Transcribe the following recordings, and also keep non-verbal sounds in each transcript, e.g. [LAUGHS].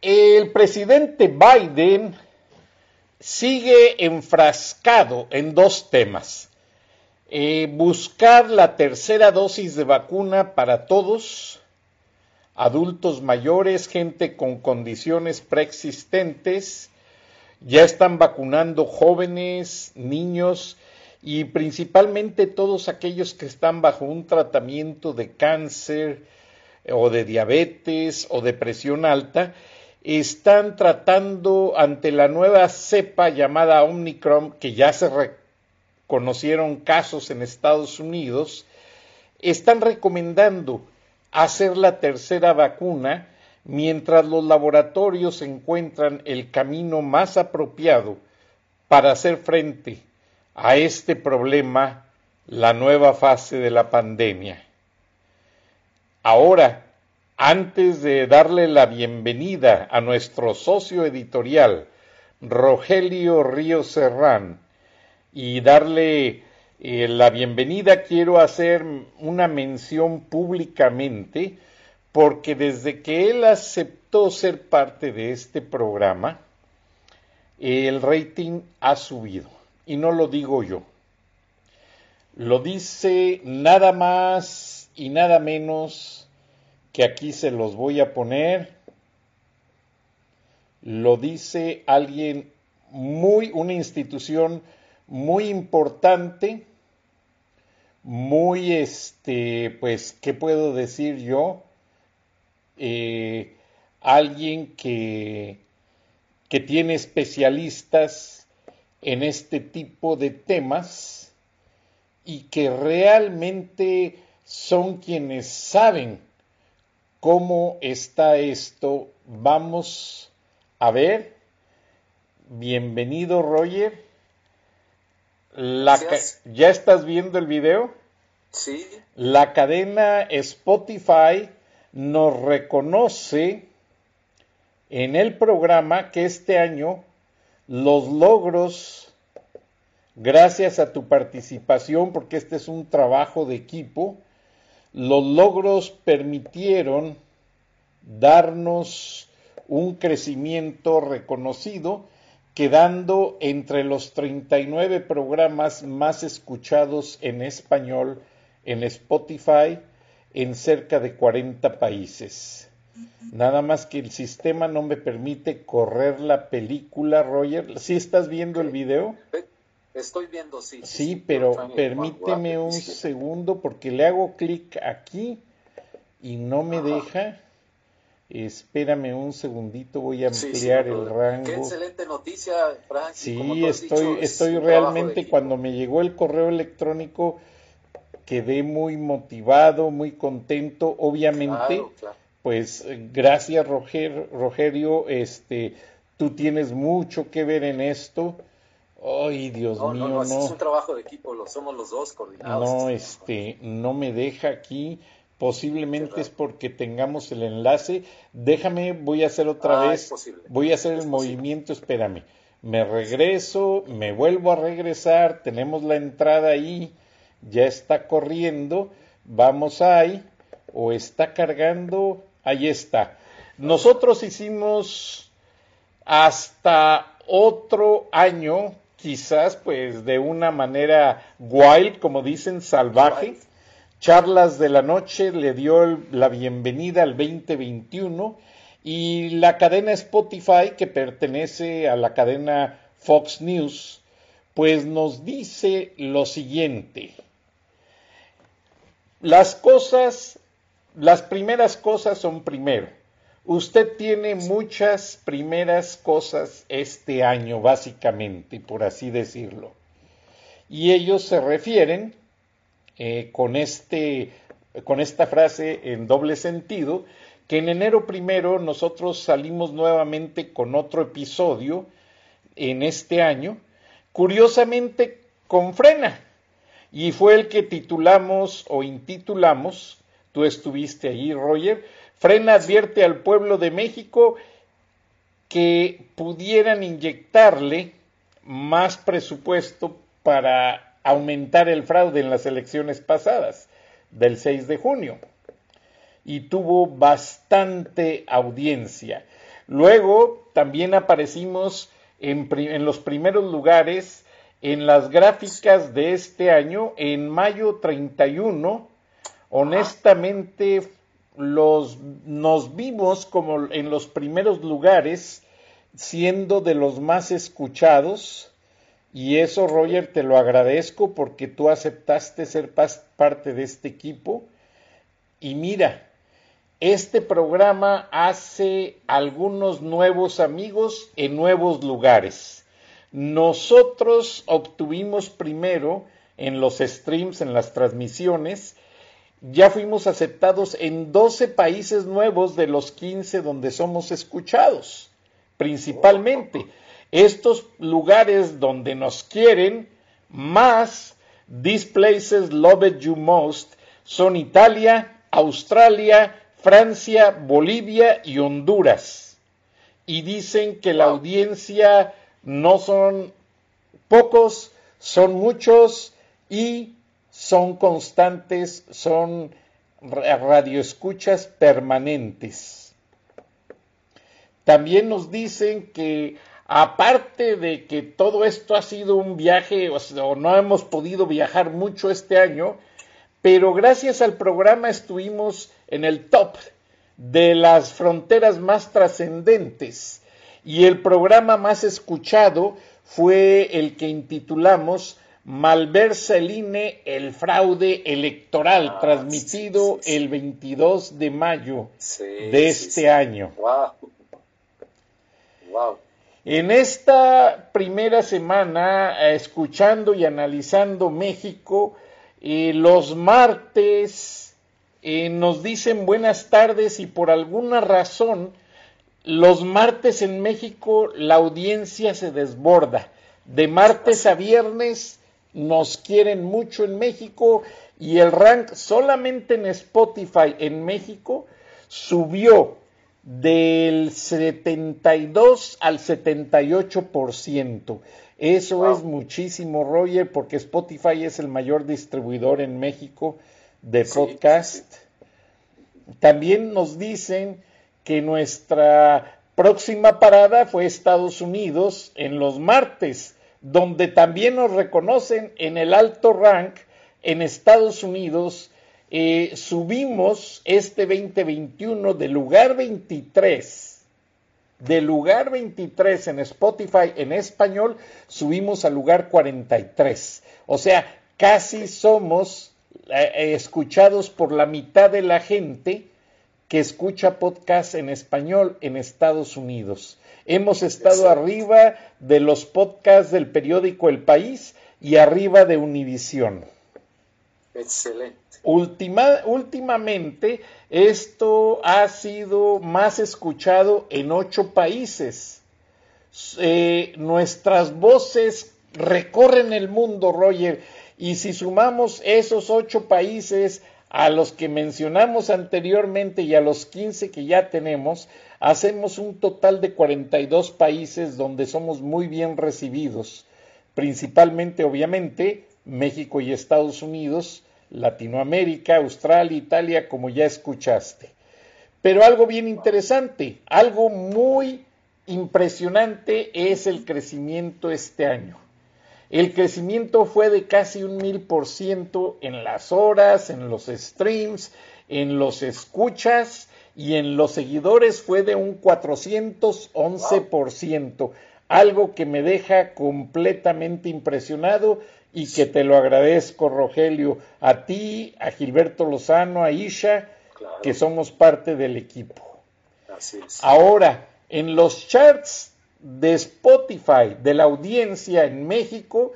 El presidente Biden sigue enfrascado en dos temas. Eh, buscar la tercera dosis de vacuna para todos, adultos mayores, gente con condiciones preexistentes, ya están vacunando jóvenes, niños y principalmente todos aquellos que están bajo un tratamiento de cáncer o de diabetes o de presión alta, están tratando ante la nueva cepa llamada Omicron, que ya se reconocieron casos en Estados Unidos, están recomendando hacer la tercera vacuna mientras los laboratorios encuentran el camino más apropiado para hacer frente a este problema, la nueva fase de la pandemia. Ahora, antes de darle la bienvenida a nuestro socio editorial, Rogelio Río Serrán, y darle eh, la bienvenida, quiero hacer una mención públicamente, porque desde que él aceptó ser parte de este programa, el rating ha subido y no lo digo yo. Lo dice nada más y nada menos que aquí se los voy a poner. Lo dice alguien muy, una institución muy importante, muy, este, pues, ¿qué puedo decir yo? Eh, alguien que, que tiene especialistas en este tipo de temas y que realmente son quienes saben cómo está esto. Vamos a ver. Bienvenido, Roger. ¿Ya estás viendo el video? Sí. La cadena Spotify nos reconoce en el programa que este año los logros, gracias a tu participación, porque este es un trabajo de equipo, los logros permitieron darnos un crecimiento reconocido, quedando entre los 39 programas más escuchados en español en Spotify en cerca de 40 países. Nada más que el sistema no me permite correr la película, Roger. ¿Sí estás viendo el video? Estoy viendo, sí. Sí, pero permíteme un segundo porque le hago clic aquí y no me deja. Espérame un segundito, voy a ampliar el rango. Qué excelente noticia, Frank. Sí, estoy, estoy realmente, cuando me llegó el correo electrónico, quedé muy motivado, muy contento. Obviamente, pues gracias Roger, Rogerio, este, tú tienes mucho que ver en esto. Ay, Dios mío, no, no, Es un trabajo de equipo, lo somos los dos coordinados. No, este, no me deja aquí. Posiblemente es porque tengamos el enlace. Déjame, voy a hacer otra ah, vez. Voy a hacer el movimiento, espérame. Me regreso, me vuelvo a regresar, tenemos la entrada ahí, ya está corriendo, vamos ahí, o está cargando, Ahí está. Nosotros hicimos hasta otro año, quizás pues de una manera wild, como dicen, salvaje. Charlas de la Noche le dio la bienvenida al 2021 Y la cadena Spotify, que pertenece a la cadena Fox News, pues nos dice lo siguiente. Las cosas, las primeras cosas son primero. Usted tiene muchas primeras cosas este año, básicamente, por así decirlo. Y ellos se refieren eh, con, este, con esta frase en doble sentido, que en enero primero nosotros salimos nuevamente con otro episodio en este año, curiosamente con frena, y fue el que titulamos o intitulamos, tú estuviste allí, Roger, Frena advierte al pueblo de México que pudieran inyectarle más presupuesto para aumentar el fraude en las elecciones pasadas del 6 de junio. Y tuvo bastante audiencia. Luego también aparecimos en, en, los primeros lugares en las gráficas de este año. En mayo 31, honestamente los, nos vimos como en los primeros lugares, siendo de los más escuchados, y eso, Roger, te lo agradezco porque tú aceptaste ser parte de este equipo. Y mira, este programa hace algunos nuevos amigos en nuevos lugares. Nosotros obtuvimos primero en los streams, en las transmisiones, ya fuimos aceptados en 12 países nuevos de los 15 donde somos escuchados, principalmente. Estos lugares donde nos quieren más, these places loved you most, son Italia, Australia, Francia, Bolivia y Honduras. Y dicen que la audiencia no son pocos, son muchos y son constantes, son radioescuchas permanentes. También nos dicen que aparte de que todo esto ha sido un viaje, o, no hemos podido viajar mucho este año, pero gracias al programa estuvimos en el top de las fronteras más trascendentes y el programa más escuchado fue el que intitulamos malversa el INE el fraude electoral Ah, transmitido sí, sí, sí. el 22 de mayo de este año. Wow. Wow. En esta primera semana, eh, escuchando y analizando México, eh, los martes eh, nos dicen buenas tardes y por alguna razón los martes en México la audiencia se desborda. De martes a viernes nos quieren mucho en México y el rank solamente en Spotify en México subió del 72 al 78%. Eso Wow. es muchísimo, Roger, porque Spotify es el mayor distribuidor en México de Sí, podcast. También nos dicen que nuestra próxima parada fue Estados Unidos en los martes, donde también nos reconocen en el alto rank en Estados Unidos. eh, subimos este 2021 de lugar 23, de lugar 23 en Spotify en español, subimos al lugar 43. O sea, casi somos eh, eh, escuchados por la mitad de la gente que escucha podcast en español en Estados Unidos. Hemos estado Exacto. arriba de los podcasts del periódico El País y arriba de Univisión. Excelente. Ultima- últimamente esto ha sido más escuchado en ocho países. Eh, nuestras voces recorren el mundo, Roger, y si sumamos esos ocho países a los que mencionamos anteriormente y a los 15 que ya tenemos, hacemos un total de 42 países donde somos muy bien recibidos, principalmente, obviamente, México y Estados Unidos, Latinoamérica, Australia, Italia, como ya escuchaste. Pero algo bien interesante, algo muy impresionante es el crecimiento este año. El crecimiento fue de casi un mil por ciento en las horas, en los streams, en los escuchas y en los seguidores fue de un 411%, algo que me deja completamente impresionado y que te lo agradezco, Rogelio, a ti, a Gilberto Lozano, a Isha, que somos parte del equipo. Ahora, en los charts de Spotify de la audiencia en México,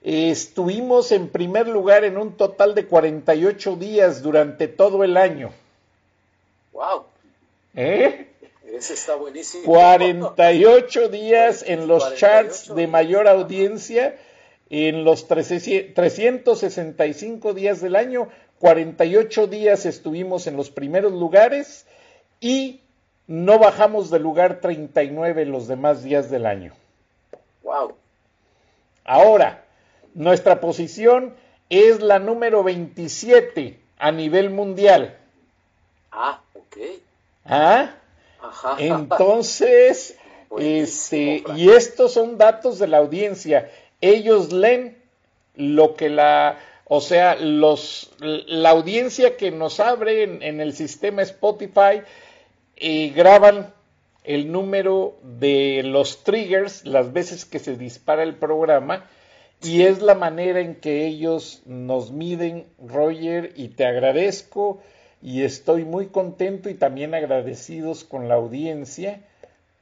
estuvimos en primer lugar en un total de 48 días durante todo el año. ¡Wow! ¿Eh? Ese está buenísimo. 48 [LAUGHS] días en los charts de mayor audiencia en los 365 días del año. 48 días estuvimos en los primeros lugares y no bajamos del lugar 39 los demás días del año. Wow. Ahora, nuestra posición es la número 27 a nivel mundial. Ah, ¿Ah? Ajá. [LAUGHS] Entonces, este, y estos son datos de la audiencia. Ellos leen lo que la, o sea, los, la audiencia que nos abre en, el sistema Spotify y graban el número de los triggers, las veces que se dispara el programa, y es la manera en que ellos nos miden, Roger, y te agradezco y estoy muy contento y también agradecidos con la audiencia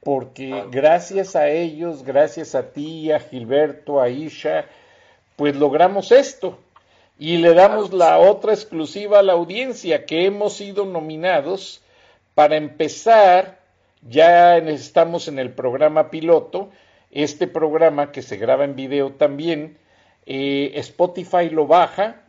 porque gracias a ellos, gracias a ti, a Gilberto, a Isha, pues logramos esto y le damos la otra exclusiva a la audiencia que hemos sido nominados para empezar, ya estamos en el programa piloto, este programa que se graba en video también, eh, Spotify lo baja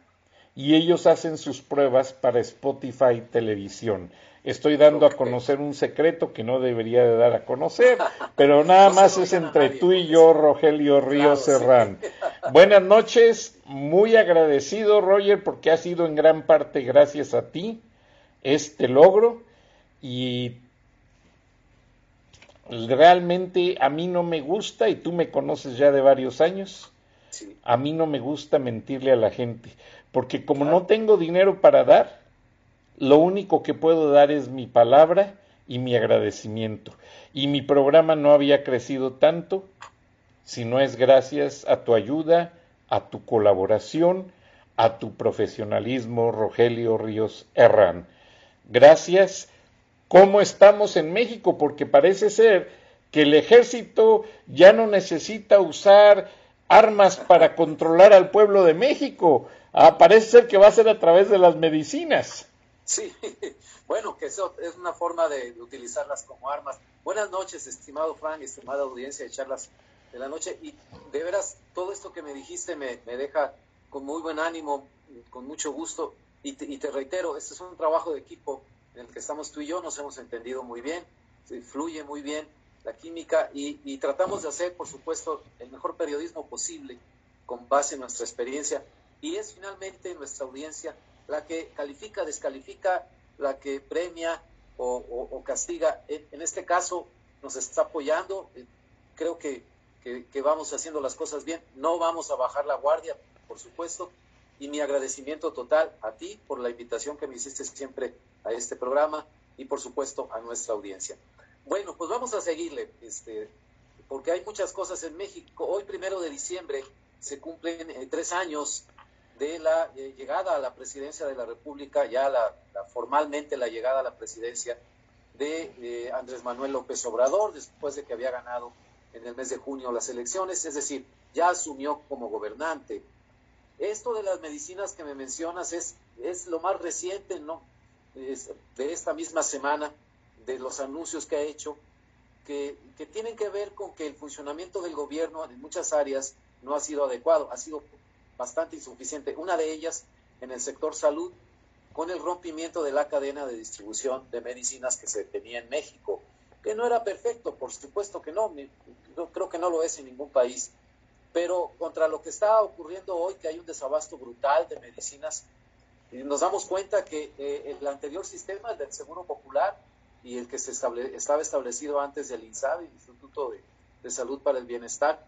y ellos hacen sus pruebas para Spotify Televisión. Estoy dando a conocer un secreto que no debería de dar a conocer, [LAUGHS] pero nada más es entre tú y yo, Rogelio Ríos Serrán. [LAUGHS] Buenas noches, muy agradecido, Roger, porque ha sido en gran parte gracias a ti este logro y realmente a mí no me gusta, y tú me conoces ya de varios años, a mí no me gusta mentirle a la gente, porque como no tengo dinero para dar, lo único que puedo dar es mi palabra y mi agradecimiento. Y mi programa no había crecido tanto si no es gracias a tu ayuda, a tu colaboración, a tu profesionalismo, Rogelio Ríos Herrán. Gracias. ¿Cómo estamos en México? Porque parece ser que el ejército ya no necesita usar armas para controlar al pueblo de México. Ah, parece ser que va a ser a través de las medicinas. Sí, [LAUGHS] bueno, que eso es una forma de, utilizarlas como armas. Buenas noches, estimado Frank, estimada audiencia de charlas de la noche. Y de veras, todo esto que me dijiste me, deja con muy buen ánimo, con mucho gusto. Y te, y te, reitero, este es un trabajo de equipo en el que estamos tú y yo, nos hemos entendido muy bien, fluye muy bien la química y, y tratamos de hacer, por supuesto, el mejor periodismo posible con base en nuestra experiencia. Y es finalmente nuestra audiencia la que califica, descalifica, la que premia o, castiga. En, este caso nos está apoyando, creo que, vamos haciendo las cosas bien, no vamos a bajar la guardia, por supuesto, y mi agradecimiento total a ti por la invitación que me hiciste siempre a este programa y por supuesto a nuestra audiencia. Bueno, pues vamos a seguirle, este, porque hay muchas cosas en México. Hoy, primero de diciembre, se cumplen eh, tres años de la eh, llegada a la presidencia de la República, ya la, formalmente la llegada a la presidencia de eh, Andrés Manuel López Obrador, después de que había ganado en el mes de junio las elecciones, es decir, ya asumió como gobernante. Esto de las medicinas que me mencionas es, es lo más reciente, ¿no? de esta misma semana, de los anuncios que ha hecho, que, que tienen que ver con que el funcionamiento del gobierno en muchas áreas no ha sido adecuado, ha sido bastante insuficiente. Una de ellas en el sector salud, con el rompimiento de la cadena de distribución de medicinas que se tenía en México, que no era perfecto, por supuesto que no, yo creo que no lo es en ningún país, pero contra lo que está ocurriendo hoy, que hay un desabasto brutal de medicinas, nos damos cuenta que eh, el anterior sistema, el del Seguro Popular, y el que se estaba establecido antes del INSABI, el Instituto de Salud para el Bienestar,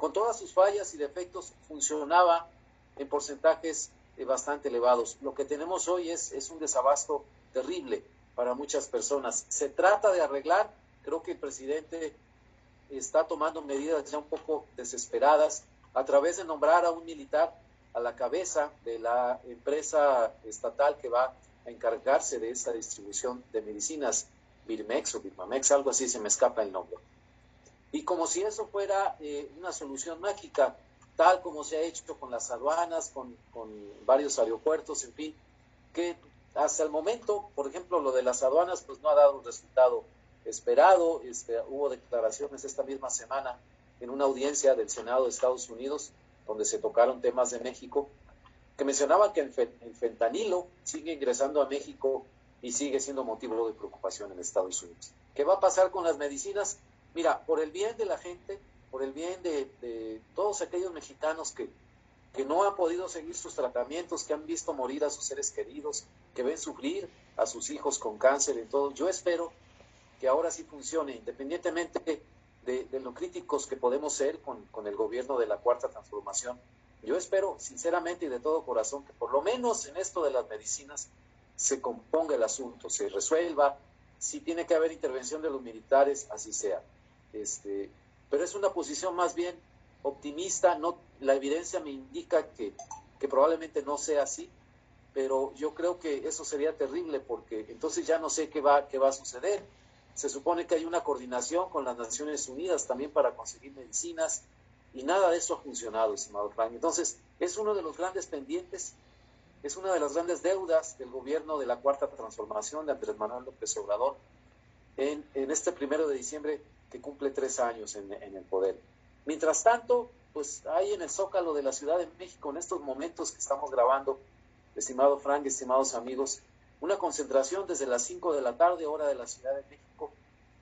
con todas sus fallas y defectos, funcionaba en porcentajes eh, bastante elevados. Lo que tenemos hoy es, es un desabasto terrible. para muchas personas. Se trata de arreglar, creo que el presidente está tomando medidas ya un poco desesperadas a través de nombrar a un militar a la cabeza de la empresa estatal que va a encargarse de esta distribución de medicinas, Birmex o Birmamex, algo así, se me escapa el nombre. Y como si eso fuera eh, una solución mágica, tal como se ha hecho con las aduanas, con, con varios aeropuertos, en fin, que hasta el momento, por ejemplo, lo de las aduanas, pues no ha dado un resultado esperado. Este, hubo declaraciones esta misma semana en una audiencia del Senado de Estados Unidos, donde se tocaron temas de México, que mencionaban que el, fentanilo sigue ingresando a México y sigue siendo motivo de preocupación en Estados Unidos. ¿Qué va a pasar con las medicinas? Mira, por el bien de la gente, por el bien de, todos aquellos mexicanos que, que no han podido seguir sus tratamientos, que han visto morir a sus seres queridos, que ven sufrir a sus hijos con cáncer y todo, yo espero que ahora sí funcione, independientemente de, lo críticos que podemos ser con, con, el gobierno de la Cuarta Transformación. Yo espero, sinceramente y de todo corazón, que por lo menos en esto de las medicinas se componga el asunto, se resuelva. Si tiene que haber intervención de los militares, así sea. Este, pero es una posición más bien optimista. No, la evidencia me indica que, que probablemente no sea así, pero yo creo que eso sería terrible porque entonces ya no sé qué va, qué va a suceder se supone que hay una coordinación con las Naciones Unidas también para conseguir medicinas y nada de eso ha funcionado, estimado Frank. Entonces, es uno de los grandes pendientes, es una de las grandes deudas del gobierno de la Cuarta Transformación de Andrés Manuel López Obrador en, este primero de diciembre que cumple tres años en, en el poder. Mientras tanto, pues hay en el Zócalo de la Ciudad de México, en estos momentos que estamos grabando, estimado Frank, estimados amigos, una concentración desde las 5 de la tarde, hora de la Ciudad de México,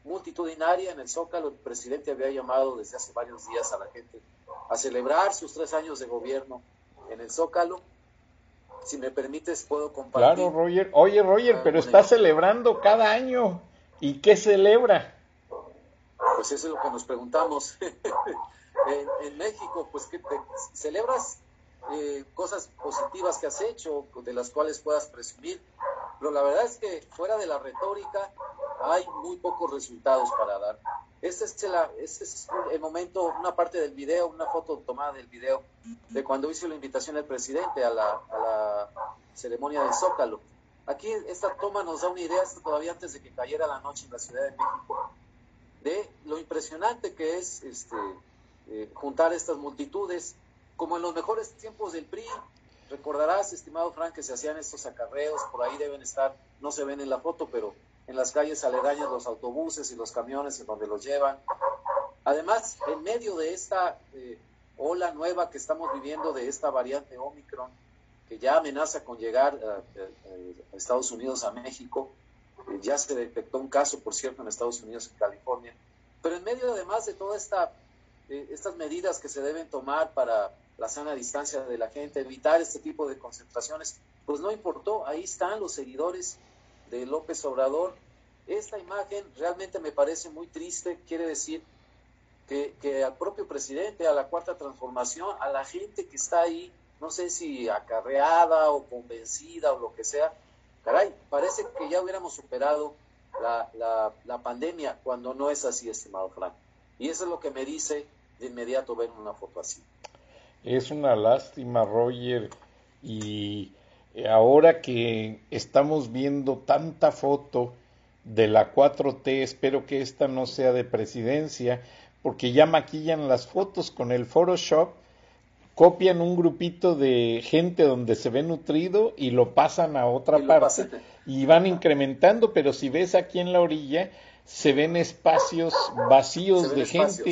multitudinaria en el Zócalo. El presidente había llamado desde hace varios días a la gente a celebrar sus tres años de gobierno en el Zócalo. Si me permites, puedo compartir. Claro, Roger. Oye, Roger, ah, pero está celebrando cada año. ¿Y qué celebra? Pues eso es lo que nos preguntamos. [LAUGHS] en, México, pues, ¿qué celebras eh, cosas positivas que has hecho, de las cuales puedas presumir? Pero la verdad es que fuera de la retórica hay muy pocos resultados para dar. Este es, el, este es el momento, una parte del video, una foto tomada del video de cuando hizo la invitación al presidente a la, a la ceremonia del Zócalo. Aquí esta toma nos da una idea, todavía antes de que cayera la noche en la Ciudad de México, de lo impresionante que es este, eh, juntar estas multitudes, como en los mejores tiempos del PRI, Recordarás, estimado Frank, que se hacían estos acarreos, por ahí deben estar, no se ven en la foto, pero en las calles aledañas los autobuses y los camiones en donde los llevan. Además, en medio de esta eh, ola nueva que estamos viviendo de esta variante Omicron, que ya amenaza con llegar a, Estados Unidos, a México, ya se detectó un caso, por cierto, en Estados Unidos, en California, pero en medio además de todas esta, eh, estas medidas que se deben tomar para la sana distancia de la gente, evitar este tipo de concentraciones, pues no importó, ahí están los seguidores de López Obrador. Esta imagen realmente me parece muy triste, quiere decir que, que al propio presidente, a la cuarta transformación, a la gente que está ahí, no sé si acarreada o convencida o lo que sea, caray, parece que ya hubiéramos superado la, la, la pandemia cuando no es así, estimado Frank. Y eso es lo que me dice de inmediato ver una foto así. Es una lástima, Roger, y ahora que estamos viendo tanta foto de la 4T, espero que esta no sea de presidencia, porque ya maquillan las fotos con el Photoshop, copian un grupito de gente donde se ve nutrido y lo pasan a otra parte. y van incrementando, pero si ves aquí en la orilla, se ven espacios vacíos de gente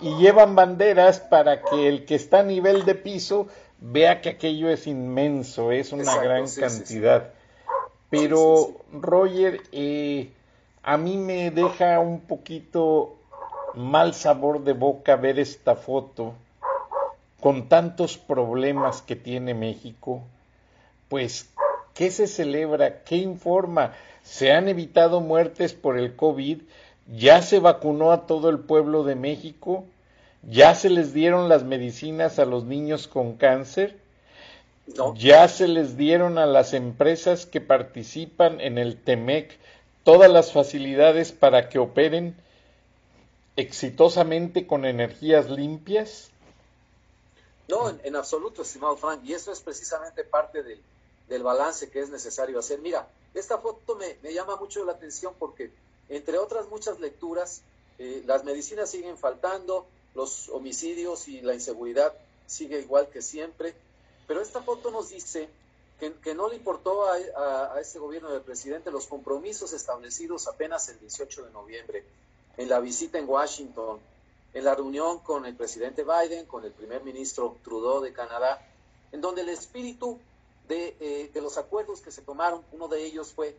y llevan banderas para que el que está a nivel de piso vea que aquello es inmenso, es una gran cantidad. Pero Roger, eh, a mí me deja un poquito mal sabor de boca ver esta foto con tantos problemas que tiene México. Pues, ¿qué se celebra? ¿Qué informa? se han evitado muertes por el COVID, ya se vacunó a todo el pueblo de México, ya se les dieron las medicinas a los niños con cáncer, ya se les dieron a las empresas que participan en el TEMEC todas las facilidades para que operen exitosamente con energías limpias? No, en, absoluto, estimado Frank, y eso es precisamente parte del, del balance que es necesario hacer. Mira, esta foto me, me, llama mucho la atención porque, entre otras muchas lecturas, eh, las medicinas siguen faltando, los homicidios y la inseguridad sigue igual que siempre, pero esta foto nos dice que, que no le importó a, a, a, este gobierno del presidente los compromisos establecidos apenas el 18 de noviembre, en la visita en Washington, en la reunión con el presidente Biden, con el primer ministro Trudeau de Canadá, en donde el espíritu de, eh, los acuerdos que se tomaron, uno de ellos fue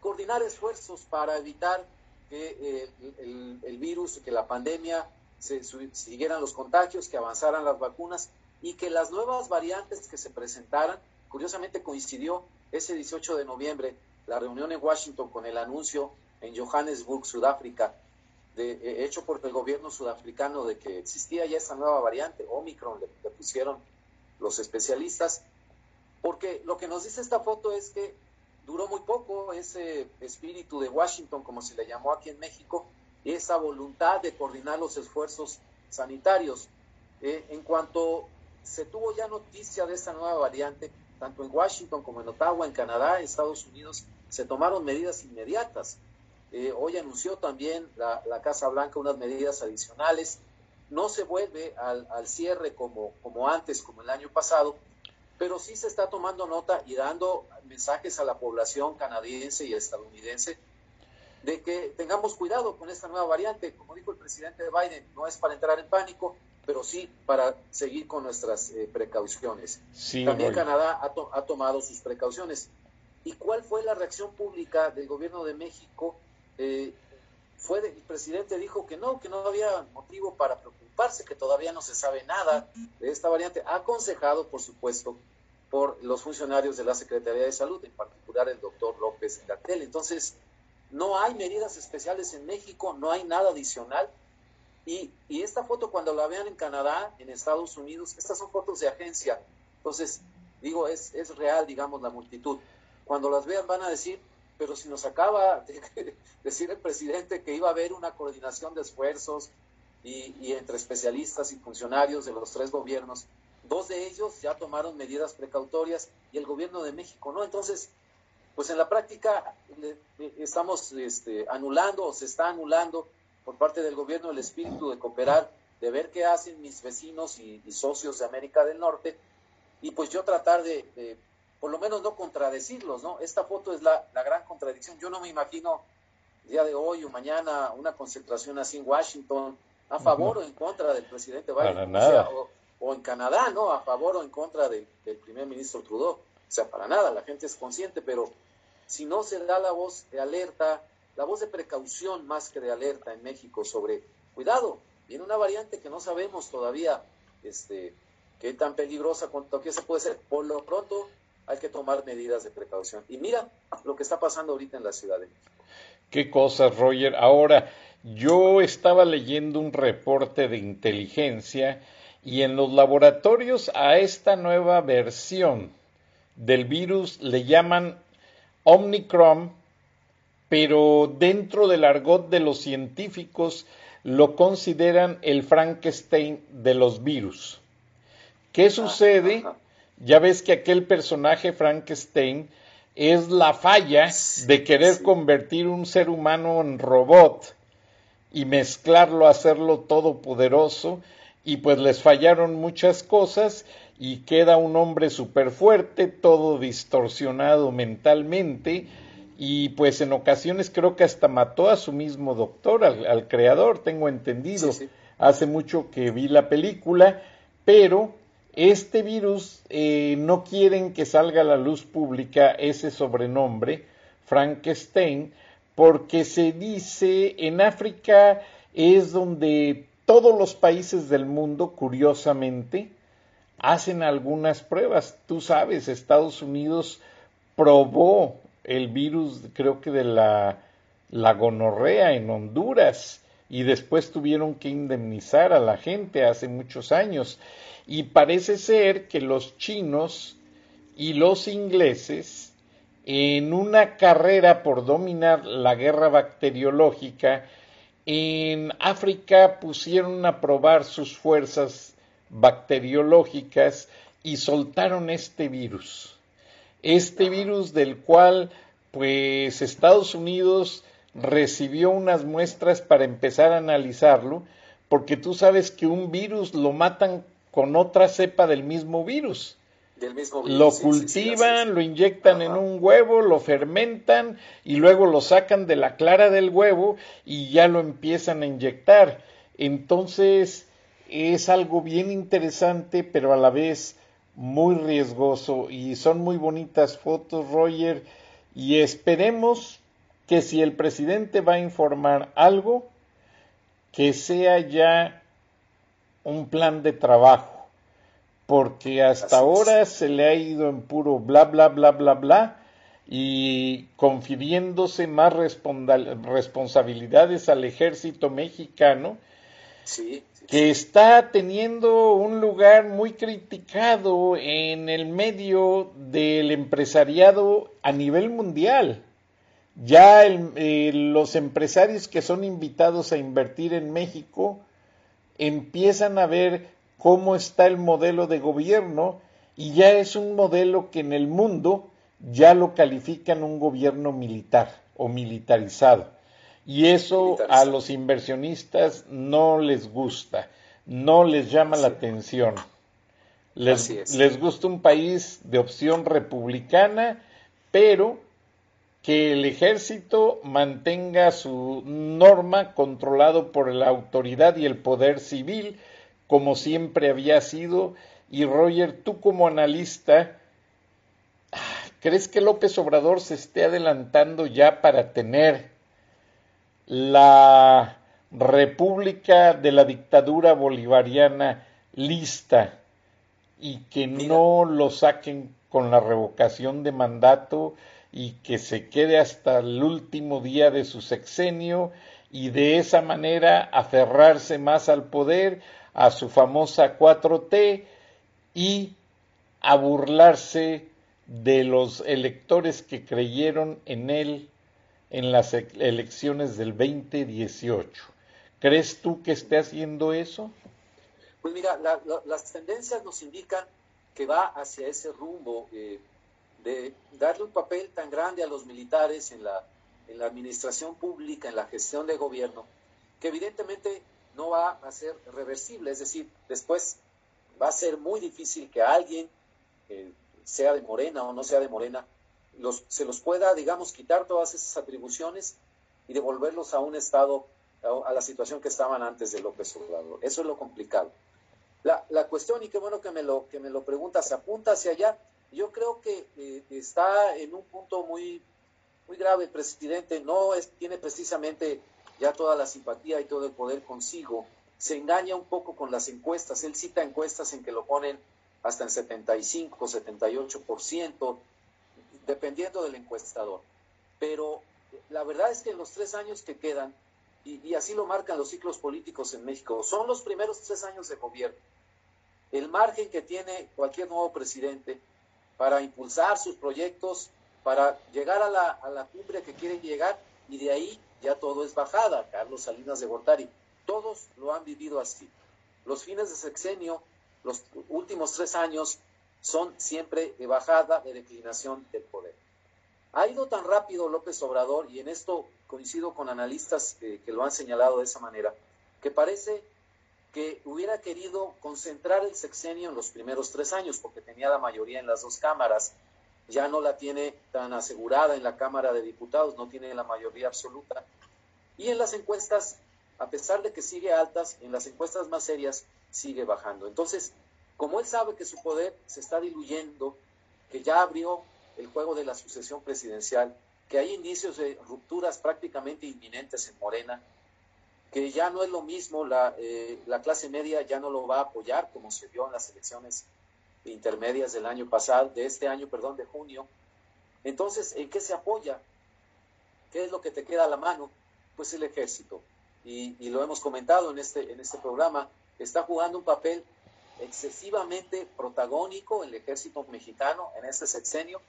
coordinar esfuerzos para evitar que eh, el, el, virus, que la pandemia se siguieran los contagios, que avanzaran las vacunas y que las nuevas variantes que se presentaran, curiosamente coincidió ese 18 de noviembre la reunión en Washington con el anuncio en Johannesburg, Sudáfrica, eh, hecho por el gobierno sudafricano de que existía ya esa nueva variante, Omicron, le, le pusieron los especialistas, porque lo que nos dice esta foto es que duró muy poco ese espíritu de Washington, como se le llamó aquí en México, esa voluntad de coordinar los esfuerzos sanitarios. Eh, en cuanto se tuvo ya noticia de esta nueva variante, tanto en Washington como en Ottawa, en Canadá, en Estados Unidos, se tomaron medidas inmediatas. Eh, hoy anunció también la, la, Casa Blanca unas medidas adicionales. No se vuelve al, al, cierre como, como antes, como el año pasado, pero sí se está tomando nota y dando mensajes a la población canadiense y estadounidense de que tengamos cuidado con esta nueva variante. Como dijo el presidente Biden, no es para entrar en pánico, pero sí para seguir con nuestras eh, precauciones. Sí, También Canadá ha, to ha, tomado sus precauciones. ¿Y cuál fue la reacción pública del gobierno de México? Eh, fue de, el presidente dijo que no, que no había motivo para preocuparse, que todavía no se sabe nada de esta variante, aconsejado, por supuesto, por los funcionarios de la Secretaría de Salud, en particular el doctor López Gatel. Entonces, no hay medidas especiales en México, no hay nada adicional. Y, y, esta foto cuando la vean en Canadá, en Estados Unidos, estas son fotos de agencia. Entonces, digo, es, es real, digamos, la multitud. Cuando las vean van a decir, pero si nos acaba de [LAUGHS] decir el presidente que iba a haber una coordinación de esfuerzos y, entre especialistas y funcionarios de los tres gobiernos, dos de ellos ya tomaron medidas precautorias y el gobierno de México no. Entonces, pues en la práctica estamos este, anulando o se está anulando por parte del gobierno el espíritu de cooperar, de ver qué hacen mis vecinos y, socios de América del Norte y pues yo tratar de, por lo menos no contradecirlos, ¿no? Esta foto es la, la gran contradicción. Yo no me imagino el día de hoy o mañana una concentración así en Washington a favor uh -huh. o en contra del presidente Biden. Para nada. O, o, en Canadá, ¿no? A favor o en contra de, del primer ministro Trudeau. O sea, para nada, la gente es consciente, pero si no se da la voz de alerta, la voz de precaución más que de alerta en México sobre, cuidado, viene una variante que no sabemos todavía este, qué tan peligrosa, cuánto que se puede ser. Por lo pronto hay que tomar medidas de precaución. Y mira lo que está pasando ahorita en la Ciudad de México. Qué cosas, Roger. Ahora, yo estaba leyendo un reporte de inteligencia y en los laboratorios a esta nueva versión del virus le llaman Omicron, pero dentro del argot de los científicos lo consideran el Frankenstein de los virus. ¿Qué sucede? Ya ves que aquel personaje Frankenstein es la falla de querer convertir un ser humano en robot y mezclarlo, hacerlo todopoderoso, y pues les fallaron muchas cosas y queda un hombre súper fuerte, todo distorsionado mentalmente, y pues en ocasiones creo que hasta mató a su mismo doctor, al, al creador, tengo entendido. Sí, sí. Hace mucho que vi la película, pero este virus eh, no quieren que salga a la luz pública ese sobrenombre, Frankenstein, porque se dice en África es donde todos los países del mundo, curiosamente, hacen algunas pruebas. Tú sabes, Estados Unidos probó el virus, creo que de la, la gonorrea en Honduras, y después tuvieron que indemnizar a la gente hace muchos años. Y parece ser que los chinos y los ingleses en una carrera por dominar la guerra bacteriológica, en África pusieron a probar sus fuerzas bacteriológicas y soltaron este virus. Este virus del cual pues Estados Unidos recibió unas muestras para empezar a analizarlo, porque tú sabes que un virus lo matan con otra cepa del mismo virus. lo cultivan, lo inyectan en un huevo, lo fermentan y luego lo sacan de la clara del huevo y ya lo empiezan a inyectar. Entonces es algo bien interesante, pero a la vez muy riesgoso y son muy bonitas fotos, Roger, y esperemos que si el presidente va a informar algo, que sea ya un plan de trabajo, porque hasta ahora se le ha ido en puro bla, bla, bla, bla, bla, y confiriéndose más responsabilidades al ejército mexicano, que está teniendo un lugar muy criticado en el medio del empresariado a nivel mundial. Ya eh, los empresarios que son invitados a invertir en México empiezan a ver cómo está el modelo de gobierno y ya es un modelo que en el mundo ya lo califican un gobierno militar o militarizado. Y eso a los inversionistas no les gusta, no les llama la atención. Les, les gusta un país de opción republicana, pero que el ejército mantenga su norma controlado por la autoridad y el poder civil, como siempre había sido. Y Roger, tú como analista, ¿crees que López Obrador se esté adelantando ya para tener la república de la dictadura bolivariana lista y que no lo saquen con la revocación de mandato y que se quede hasta el último día de su sexenio y de esa manera aferrarse más al poder, a su famosa 4T y a burlarse de los electores que creyeron en él en las e-, elecciones del 2018. ¿Crees tú que esté haciendo eso? Pues mira, las tendencias nos indican que va hacia ese rumbo. Eh, de darle un papel tan grande a los militares en la, en la administración pública, en la gestión de gobierno, que evidentemente no va a ser reversible. Es decir, después va a ser muy difícil que alguien, sea de Morena o no sea de Morena, los, se los pueda, digamos, quitar todas esas atribuciones y devolverlos a un estado, a, la situación que estaban antes de López Obrador. Eso es lo complicado. La, la cuestión, y qué bueno que me lo, que me lo preguntas, apunta hacia allá, yo creo que eh, está en un punto muy, muy grave presidente, no es, tiene precisamente ya toda la simpatía y todo el poder consigo, se engaña un poco con las encuestas, él cita encuestas en que lo ponen hasta en 75, 78%, dependiendo del encuestador. Pero la verdad es que en los tres años que quedan, y, y, así lo marcan los ciclos políticos en México, son los primeros tres años de gobierno. El margen que tiene cualquier nuevo presidente para impulsar sus proyectos, para llegar a la, a la cumbre que quieren llegar y de ahí ya todo es bajada, Carlos Salinas de Gortari. Todos lo han vivido así. Los fines de sexenio, los últimos tres años, son siempre de bajada, de declinación del poder. Ha ido tan rápido López Obrador, y en esto coincido con analistas que lo han señalado de esa manera, que parece que hubiera querido concentrar el sexenio en los primeros tres años, porque tenía la mayoría en las dos cámaras, ya no la tiene tan asegurada en la Cámara de Diputados, no tiene la mayoría absoluta. Y en las encuestas, a pesar de que sigue altas, en las encuestas más serias sigue bajando. Entonces, como él sabe que su poder se está diluyendo, que ya abrió el juego de la sucesión presidencial, que hay indicios de rupturas prácticamente inminentes en Morena, que ya no es lo mismo, la, eh, la clase media ya no lo va a apoyar como se vio en las elecciones intermedias del año pasado, de este año, perdón, de junio. Entonces, ¿en qué se apoya? ¿Qué es lo que te queda a la mano? Pues el ejército. Y, y lo hemos comentado en este, en este programa, está jugando un papel excesivamente protagónico el ejército mexicano en este sexenio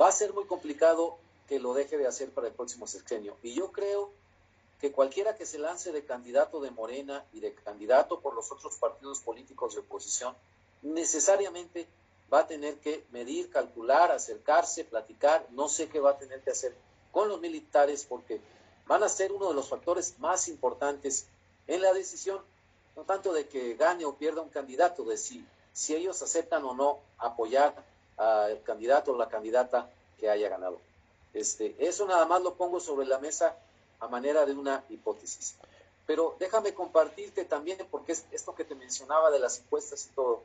va a ser muy complicado que lo deje de hacer para el próximo sexenio. Y yo creo cualquiera que se lance de candidato de Morena y de candidato por los otros partidos políticos de oposición, necesariamente va a tener que medir, calcular, acercarse, platicar, no sé qué va a tener que hacer con los militares porque van a ser uno de los factores más importantes en la decisión, no tanto de que gane o pierda un candidato, de si, si ellos aceptan o no apoyar al candidato o la candidata que haya ganado. Este, eso nada más lo pongo sobre la mesa a manera de una hipótesis. Pero déjame compartirte también, porque es esto que te mencionaba de las encuestas y todo,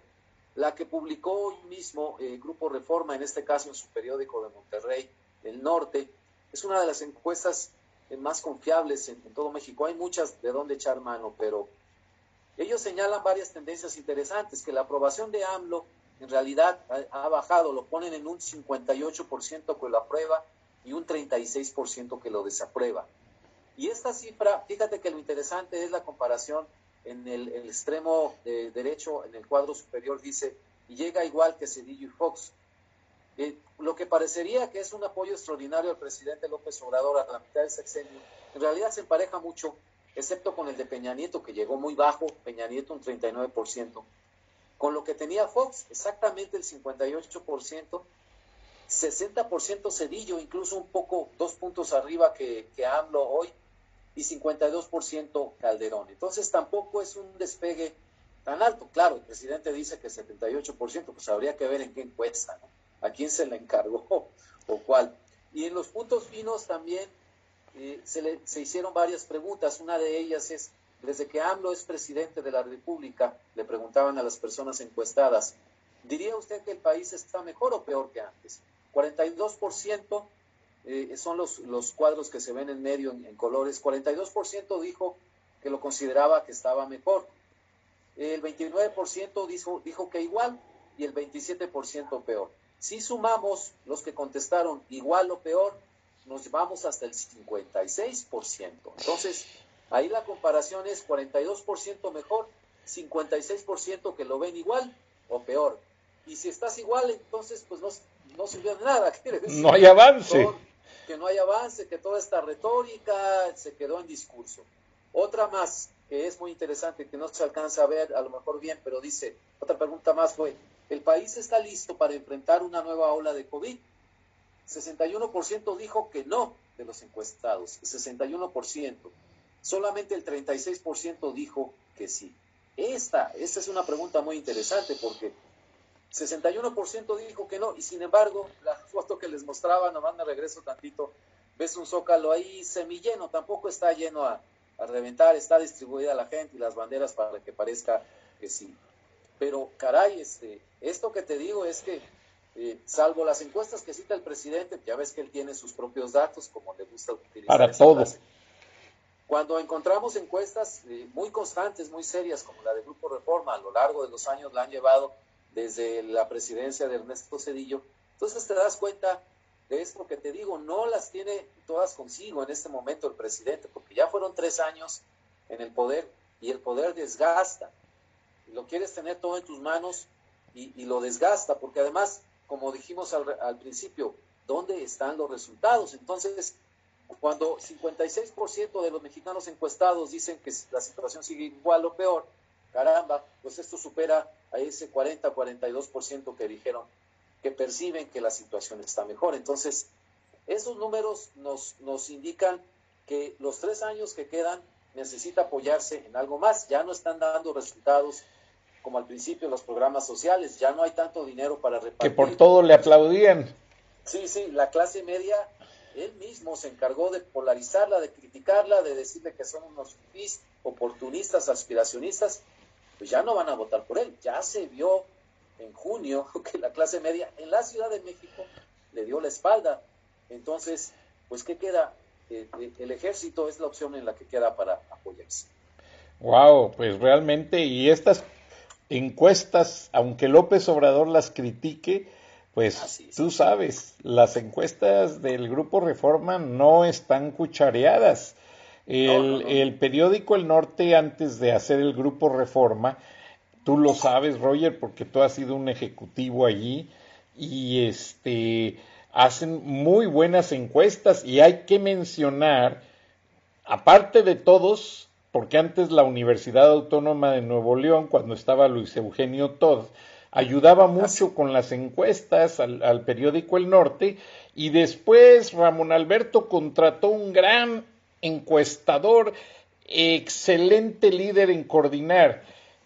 la que publicó hoy mismo el Grupo Reforma, en este caso en su periódico de Monterrey, El Norte, es una de las encuestas más confiables en, todo México. Hay muchas de dónde echar mano, pero ellos señalan varias tendencias interesantes, que la aprobación de AMLO en realidad ha, bajado, lo ponen en un 58% que lo aprueba y un 36% que lo desaprueba. Y esta cifra, fíjate que lo interesante es la comparación en el, extremo derecho, en el cuadro superior, dice, y llega igual que Cedillo y Fox. Eh, lo que parecería que es un apoyo extraordinario al presidente López Obrador a la mitad del sexenio, en realidad se empareja mucho, excepto con el de Peña Nieto, que llegó muy bajo, Peña Nieto un 39%, con lo que tenía Fox, exactamente el 58%, 60% Cedillo, incluso un poco, dos puntos arriba que, que hoy, y 52% Calderón. Entonces tampoco es un despegue tan alto. Claro, el presidente dice que 78%, pues habría que ver en qué encuesta, ¿no? a quién se le encargó [LAUGHS] o cuál. Y en los puntos finos también eh, se, le, se hicieron varias preguntas. Una de ellas es, desde que AMLO es presidente de la República, le preguntaban a las personas encuestadas, ¿diría usted que el país está mejor o peor que antes? 42% eh, son los, los cuadros que se ven en medio en, en colores. 42% dijo que lo consideraba que estaba mejor. El 29% dijo, dijo que igual y el 27% peor. Si sumamos los que contestaron igual o peor, nos vamos hasta el 56%. Entonces, ahí la comparación es 42% mejor, 56% que lo ven igual o peor. Y si estás igual, entonces pues no, no sirvió de nada. [LAUGHS] no hay avance. Que no hay avance, que toda esta retórica se quedó en discurso. Otra más, que es muy interesante, que no se alcanza a ver a lo mejor bien, pero dice, otra pregunta más fue, el país está listo para enfrentar una nueva ola de COVID. 61% dijo que no de los encuestados, 61%. Solamente el 36% dijo que sí. Esta, esta es una pregunta muy interesante porque 61% dijo que no y sin embargo la [LAUGHS] foto que les mostraba, nomás me regreso tantito, ves un zócalo ahí semilleno, tampoco está lleno a, a reventar, está distribuida la gente y las banderas para que parezca que sí. Pero, caray, este, esto que te digo es que, eh, salvo las encuestas que cita el presidente, ya ves que él tiene sus propios datos, como le gusta utilizar. Para todo. Cuando encontramos encuestas eh, muy constantes, muy serias, como la de Grupo Reforma, a lo largo de los años la han llevado desde la presidencia de Ernesto Cedillo, entonces te das cuenta de esto que te digo, no las tiene todas consigo en este momento el presidente, porque ya fueron tres años en el poder y el poder desgasta lo quieres tener todo en tus manos y, lo desgasta, porque además, como dijimos al, principio, ¿dónde están los resultados? Entonces, cuando 56% de los mexicanos encuestados dicen que la situación sigue igual o peor, caramba, pues esto supera a ese 40-42% que dijeron que perciben que la situación está mejor. Entonces, esos números nos, nos indican que los tres años que quedan necesita apoyarse en algo más. Ya no están dando resultados como al principio los programas sociales, ya no hay tanto dinero para repartir. Que por todo le aplaudían. Sí, sí, la clase media, él mismo se encargó de polarizarla, de criticarla, de decirle que son unos oportunistas, aspiracionistas, pues ya no van a votar por él. Ya se vio en junio [LAUGHS] que la clase media en la Ciudad de México le dio la espalda. Entonces, pues, ¿qué queda? Eh, eh, el ejército es la opción en la que queda para apoyarse. Wow, pues realmente, y estas encuestas, aunque López Obrador las critique, pues tú sabes, las encuestas del Grupo Reforma no están cuchareadas. El, el, periódico El Norte, antes de hacer el Grupo Reforma, tú lo sabes, Roger, porque tú has sido un ejecutivo allí, y este hacen muy buenas encuestas y hay que mencionar, aparte de todos, porque antes la Universidad Autónoma de Nuevo León, cuando estaba Luis Eugenio Todd, ayudaba mucho con las encuestas al, al, periódico El Norte y después Ramón Alberto contrató un gran encuestador, excelente líder en coordinar,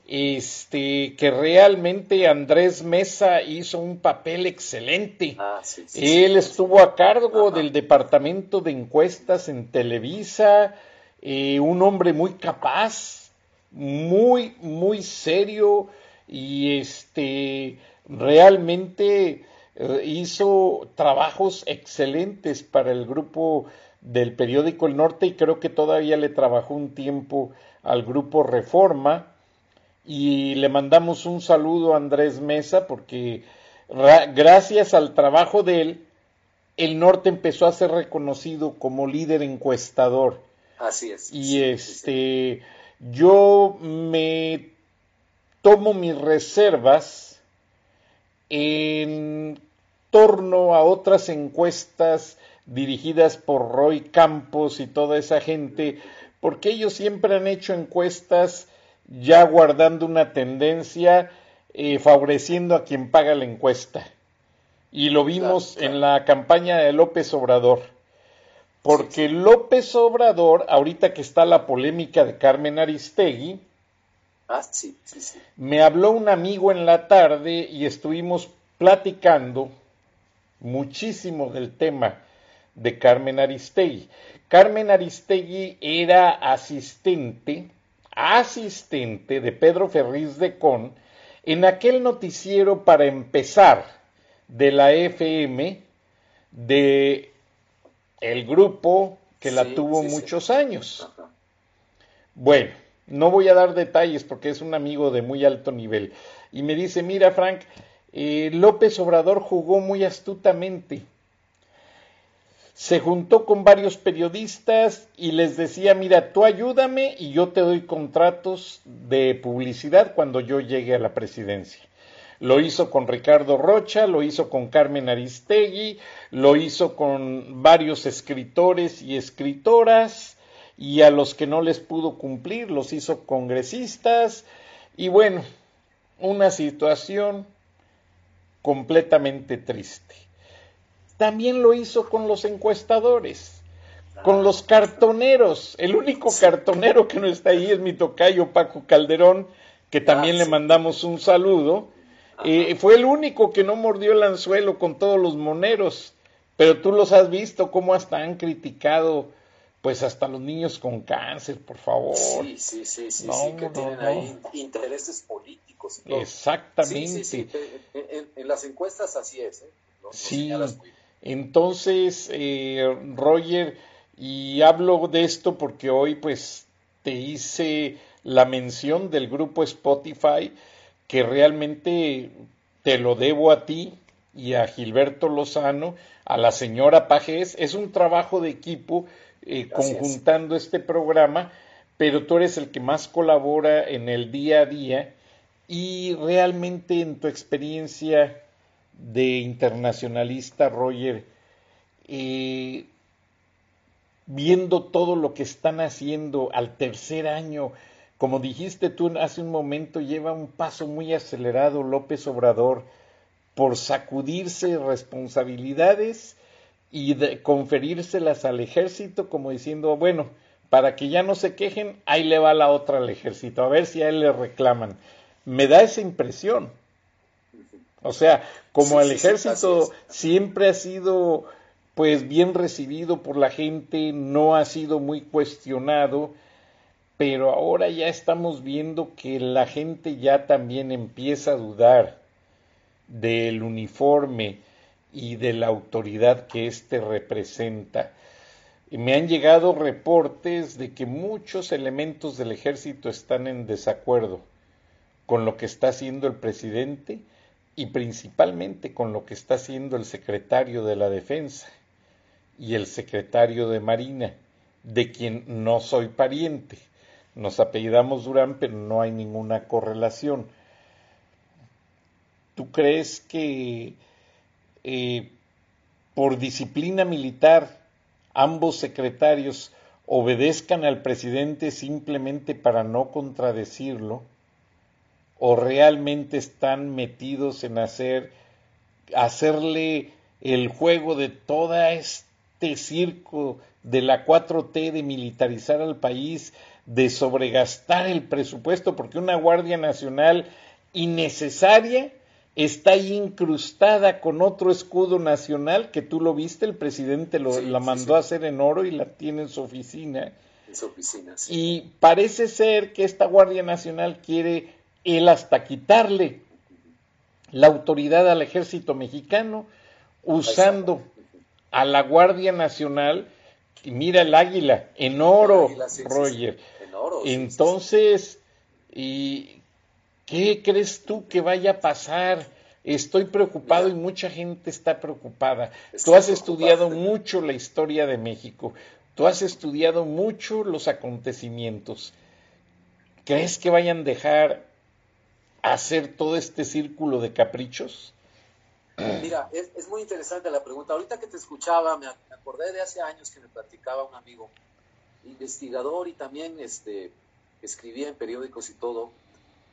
este que realmente Andrés Mesa hizo un papel excelente. Ah, sí, sí, Él estuvo a cargo del departamento de encuestas en Televisa, eh, un hombre muy capaz, muy, muy serio y este realmente eh, hizo trabajos excelentes para el grupo del periódico El Norte y creo que todavía le trabajó un tiempo al grupo Reforma y le mandamos un saludo a Andrés Mesa porque gracias al trabajo de él el norte empezó a ser reconocido como líder encuestador. Así es. Y sí, este, sí. yo me tomo mis reservas en torno a otras encuestas dirigidas por Roy Campos y toda esa gente, porque ellos siempre han hecho encuestas ya guardando una tendencia eh, favoreciendo a quien paga la encuesta. Y lo vimos Claro, claro. en la campaña de López Obrador. Porque López Obrador, ahorita que está la polémica de Carmen Aristegui, Ah, sí. me habló un amigo en la tarde y estuvimos platicando muchísimo del tema de Carmen Aristegui. Carmen Aristegui era asistente, asistente de Pedro Ferriz de Con en aquel noticiero para empezar de la FM de el grupo que la tuvo sí, sí. muchos años. Bueno, no voy a dar detalles porque es un amigo de muy alto nivel. Y me dice, mira Frank, eh, López Obrador jugó muy astutamente. Se juntó con varios periodistas y les decía, mira, tú ayúdame y yo te doy contratos de publicidad cuando yo llegue a la presidencia. Lo hizo con Ricardo Rocha, lo hizo con Carmen Aristegui, lo hizo con varios escritores y escritoras, y a los que no les pudo cumplir los hizo congresistas, y bueno, una situación completamente triste. También lo hizo con los encuestadores, con los cartoneros. El único cartonero que no está ahí es mi tocayo Paco Calderón, que también Ah, le sí. mandamos un saludo. Eh, fue el único que no mordió el anzuelo con todos los moneros, pero tú los has visto cómo hasta han criticado, pues hasta los niños con cáncer, por favor. Sí, sí, sí, sí, No, sí, que no, tienen no. ahí intereses políticos. y todo. Exactamente. Sí, sí, sí. En, en- en las encuestas así es, ¿eh? Sí, muy bien. Entonces, eh, Roger, y hablo de esto porque hoy pues te hice la mención del grupo Spotify, que realmente te lo debo a ti y a Gilberto Lozano, a la señora Pajés. Es un trabajo de equipo eh, conjuntando este programa, pero tú eres el que más colabora en el día a día y realmente en tu experiencia de internacionalista, Roger, viendo todo lo que están haciendo al tercer año, como dijiste tú hace un momento, lleva un paso muy acelerado López Obrador por sacudirse responsabilidades y conferírselas al ejército, como diciendo, bueno, para que ya no se quejen, ahí le va la otra al ejército, a ver si a él le reclaman. Me da esa impresión. O sea, como Sí, el sí, ejército siempre ha sido pues bien recibido por la gente, no ha sido muy cuestionado, pero ahora ya estamos viendo que la gente ya también empieza a dudar del uniforme y de la autoridad que éste representa. Y me han llegado reportes de que muchos elementos del ejército están en desacuerdo con lo que está haciendo el presidente y principalmente con lo que está haciendo el secretario de la defensa y el secretario de Marina, de quien no soy pariente. Nos apellidamos Durán, pero no hay ninguna correlación. ¿Tú crees que eh, por disciplina militar, ambos secretarios obedezcan al presidente simplemente para no contradecirlo, o realmente están metidos en hacer hacerle el juego de todo este circo de la 4T de militarizar al país, de sobregastar el presupuesto, porque una Guardia Nacional innecesaria está ahí incrustada con otro escudo nacional que tú lo viste, el presidente lo, la mandó a hacer en oro y la tiene en su oficina. En su oficina, Y parece ser que esta Guardia Nacional quiere él hasta quitarle la autoridad al ejército mexicano usando a la Guardia Nacional, mira el águila, en oro, Roger. Entonces, ¿y qué crees tú que vaya a pasar? Estoy preocupado y mucha gente está preocupada. Tú has estudiado mucho la historia de México, tú has estudiado mucho los acontecimientos. ¿Crees que vayan a dejar hacer todo este círculo de caprichos? Mira, es, muy interesante la pregunta. Ahorita que te escuchaba, me acordé de hace años que me platicaba un amigo, investigador y también este, escribía en periódicos y todo,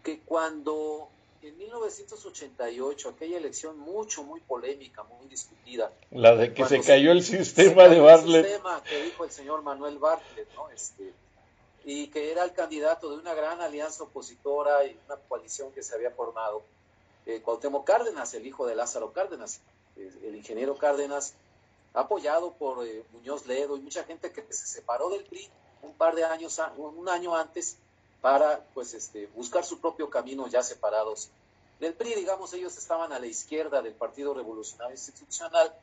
que cuando en 1988, aquella elección mucho, muy polémica, muy discutida. La de que se cayó el sistema de Bartlett. El sistema que dijo el señor Manuel Bartlett, ¿no? Este, y que era el candidato de una gran alianza opositora y una coalición que se había formado. Eh, Cuauhtémoc Cárdenas, el hijo de Lázaro Cárdenas, el ingeniero Cárdenas, apoyado por eh, Muñoz Ledo y mucha gente que se separó del PRI un par de años, un año antes, para pues este, buscar su propio camino ya separados. Del PRI, digamos, ellos estaban a la izquierda del Partido Revolucionario Institucional,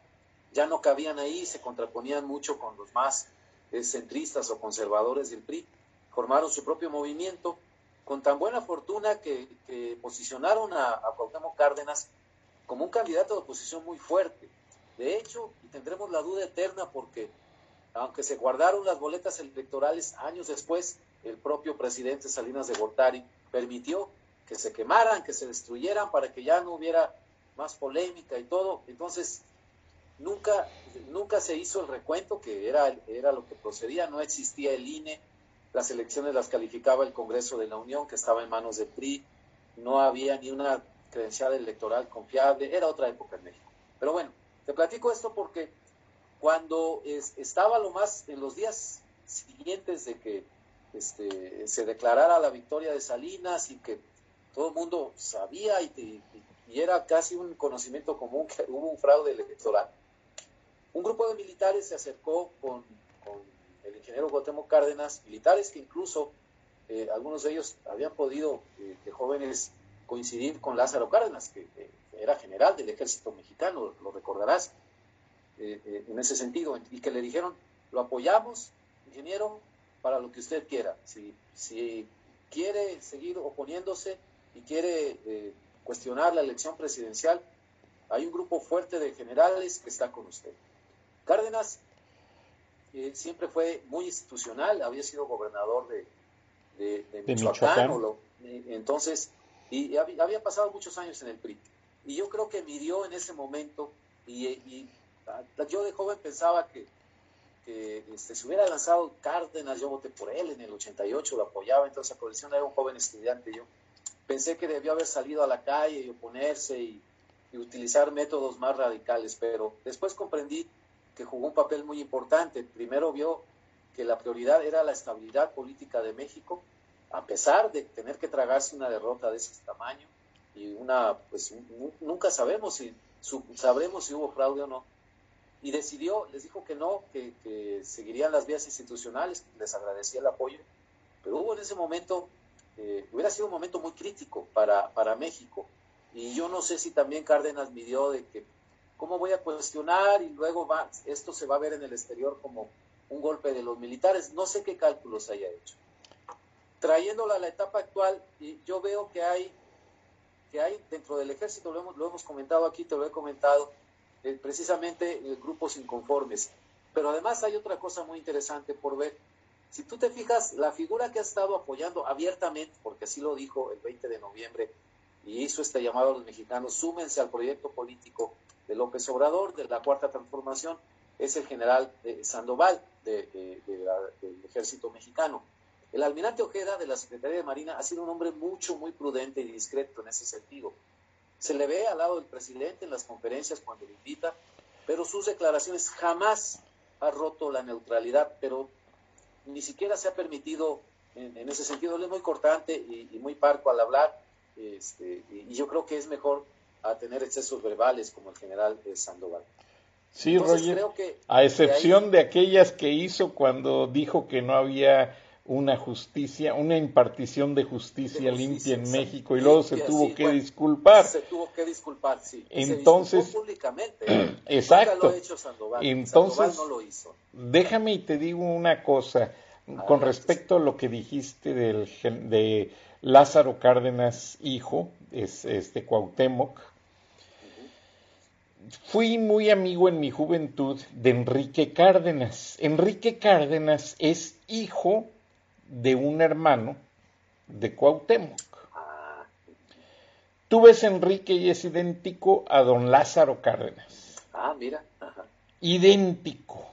ya no cabían ahí, se contraponían mucho con los más eh, centristas o conservadores del PRI, formaron su propio movimiento con tan buena fortuna que, posicionaron a, a Cárdenas como un candidato de oposición muy fuerte. De hecho, y tendremos la duda eterna porque, aunque se guardaron las boletas electorales años después, el propio presidente Salinas de Gortari permitió que se quemaran, que se destruyeran para que ya no hubiera más polémica y todo. Entonces, nunca, nunca se hizo el recuento, que era, era lo que procedía, no existía el INE, las elecciones las calificaba el Congreso de la Unión, que estaba en manos del PRI, no había ni una credencial electoral confiable, era otra época en México. Pero bueno, te platico esto porque cuando estaba lo más, en los días siguientes de que este, se declarara la victoria de Salinas y que todo el mundo sabía y, y, era casi un conocimiento común que hubo un fraude electoral, un grupo de militares se acercó con el ingeniero Guatemala Cárdenas, militares que incluso eh, algunos de ellos habían podido, eh, de jóvenes, coincidir con Lázaro Cárdenas, que era general del ejército mexicano, lo recordarás, eh, en ese sentido, y que le dijeron, lo apoyamos, ingeniero, para lo que usted quiera. Si, si quiere seguir oponiéndose y quiere cuestionar la elección presidencial, hay un grupo fuerte de generales que está con usted. Cárdenas siempre fue muy institucional, había sido gobernador de, de, Michoacán, entonces, y, había, pasado muchos años en el PRI. Y yo creo que midió en ese momento, y, yo de joven pensaba que, que este, si hubiera lanzado Cárdenas, yo voté por él en el 88, lo apoyaba, entonces la coalición era un joven estudiante yo. Pensé que debió haber salido a la calle y oponerse y utilizar métodos más radicales, pero después comprendí que jugó un papel muy importante. Primero vio que la prioridad era la estabilidad política de México, a pesar de tener que tragarse una derrota de ese tamaño y una, pues nunca sabemos si sabremos si hubo fraude o no. Y decidió, les dijo que no, que, seguirían las vías institucionales, les agradecía el apoyo, pero hubo en ese momento, eh, hubiera sido un momento muy crítico para, para México. Y yo no sé si también Cárdenas midió de que ¿Cómo voy a cuestionar? Y luego esto se va a ver en el exterior como un golpe de los militares. No sé qué cálculos haya hecho. Trayéndola a la etapa actual, yo veo que hay, que hay dentro del ejército, lo hemos, comentado aquí, te lo he comentado, eh, precisamente grupos inconformes. Pero además hay otra cosa muy interesante por ver. Si tú te fijas, la figura que ha estado apoyando abiertamente, porque así lo dijo el 20 de noviembre y hizo este llamado a los mexicanos, súmense al proyecto político de López Obrador, de la Cuarta Transformación, es el general Sandoval del ejército mexicano. El almirante Ojeda de la Secretaría de Marina ha sido un hombre mucho, muy prudente y discreto en ese sentido. Se le ve al lado del presidente en las conferencias cuando lo invita, pero sus declaraciones jamás ha roto la neutralidad, pero ni siquiera se ha permitido, en, ese sentido, él es muy cortante y, muy parco al hablar, este, y, yo creo que es mejor a tener excesos verbales como el general Sandoval. Sí, Roger, a excepción de aquellas que hizo cuando dijo que no había una justicia, una impartición de justicia, limpia en México y luego se tuvo que disculpar. Se tuvo que disculpar, sí. Entonces, se públicamente. [CLEARS THROAT] exacto. Lo hecho Sandoval. Entonces, no lo hizo. déjame y te digo una cosa con respecto a lo que dijiste del, de Lázaro Cárdenas, hijo, es este Cuauhtémoc. Fui muy amigo en mi juventud de Enrique Cárdenas. Enrique Cárdenas es hijo de un hermano de Cuauhtémoc. Tú ves Enrique y es idéntico a don Lázaro Cárdenas. Ah, mira. Idéntico.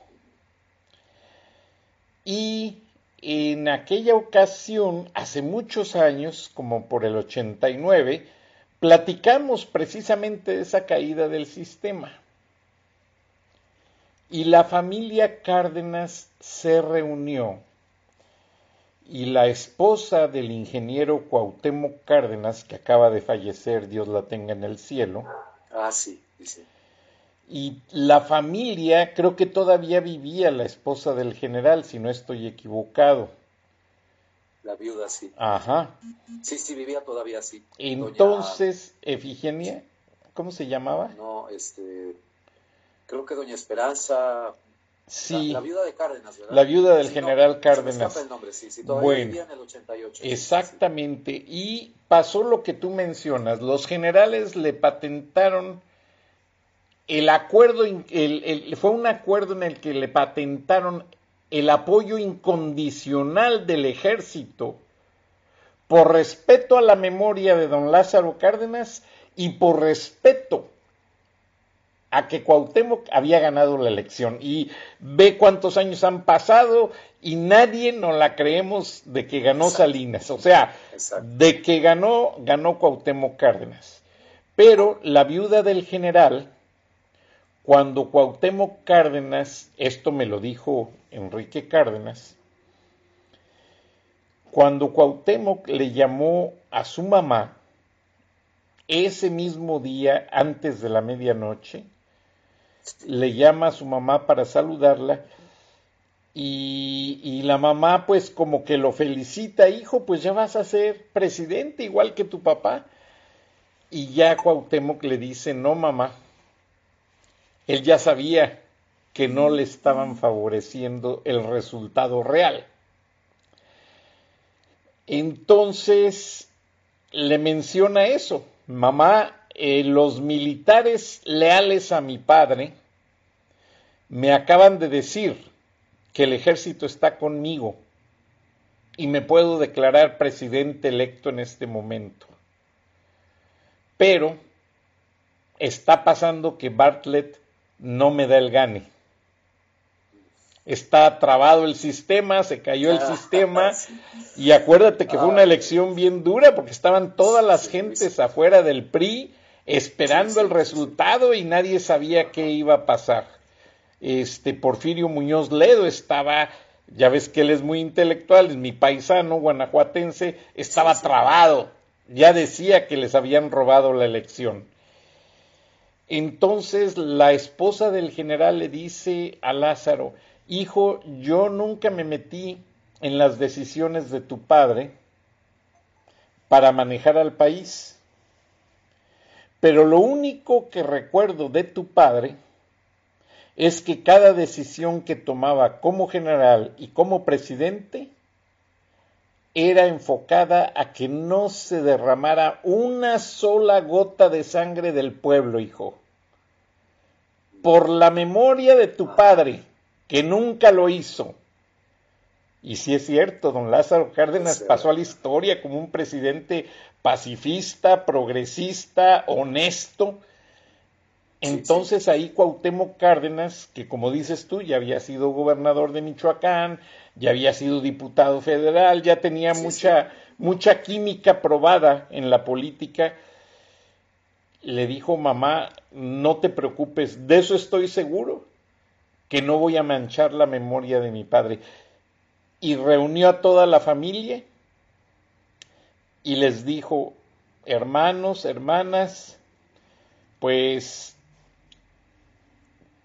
Y en aquella ocasión, hace muchos años, como por el 89, platicamos precisamente de esa caída del sistema. Y la familia Cárdenas se reunió y la esposa del ingeniero Cuauhtémoc Cárdenas, que acaba de fallecer, Dios la tenga en el cielo. Ah, sí, Y la familia, creo que todavía vivía la esposa del general, si no estoy equivocado. La viuda, sí. Ajá. Sí, sí, vivía todavía, sí. Entonces, Efigenia, ¿cómo se llamaba? No, este, creo que Doña Esperanza Sí. La, viuda de Cárdenas, ¿verdad? La viuda del general Cárdenas. el nombre, sí, sí, bueno, en el 88. Exactamente. Y pasó lo que tú mencionas. Los generales le patentaron el acuerdo, el, fue un acuerdo en el que le patentaron el apoyo incondicional del ejército por respeto a la memoria de don Lázaro Cárdenas y por respeto a que Cuauhtémoc había ganado la elección. Y ve cuántos años han pasado y nadie nos la creemos de que ganó Salinas. O sea, de que ganó, ganó Cuauhtémoc Cárdenas. Pero la viuda del general, cuando Cuauhtémoc Cárdenas, esto me lo dijo Enrique Cárdenas, cuando Cuauhtémoc le llamó a su mamá, ese mismo día, antes de la medianoche, le llama a su mamá para saludarla y, la mamá pues como que lo felicita, hijo, pues ya vas a ser presidente igual que tu papá. Y ya Cuauhtémoc le dice, no mamá, él ya sabía que no le estaban favoreciendo el resultado real. Entonces le menciona eso, mamá, eh, los militares leales a mi padre me acaban de decir que el ejército está conmigo y me puedo declarar presidente electo en este momento. Pero está pasando que Bartlett no me da el gane. Está trabado el sistema, se cayó el sistema [LAUGHS] y acuérdate que fue una elección bien dura porque estaban todas las gentes afuera del PRI esperando el resultado y nadie sabía qué iba a pasar. Este Porfirio Muñoz Ledo estaba, ya ves que él es muy intelectual, es mi paisano guanajuatense, estaba trabado, ya decía que les habían robado la elección. Entonces la esposa del general le dice a Lázaro, hijo, yo nunca me metí en las decisiones de tu padre para manejar al país pero lo único que recuerdo de tu padre es que cada decisión que tomaba como general y como presidente era enfocada a que no se derramara una sola gota de sangre del pueblo, hijo. Por la memoria de tu padre, que nunca lo hizo. Y si es cierto, don Lázaro Cárdenas pasó a la historia como un presidente pacifista, progresista, honesto, Entonces ahí Cuauhtémoc Cárdenas, que como dices tú, ya había sido gobernador de Michoacán, ya había sido diputado federal, ya tenía mucha, mucha química probada en la política, le dijo mamá, no te preocupes, de eso estoy seguro, que no voy a manchar la memoria de mi padre. Y reunió a toda la familia y les dijo, hermanos, hermanas, pues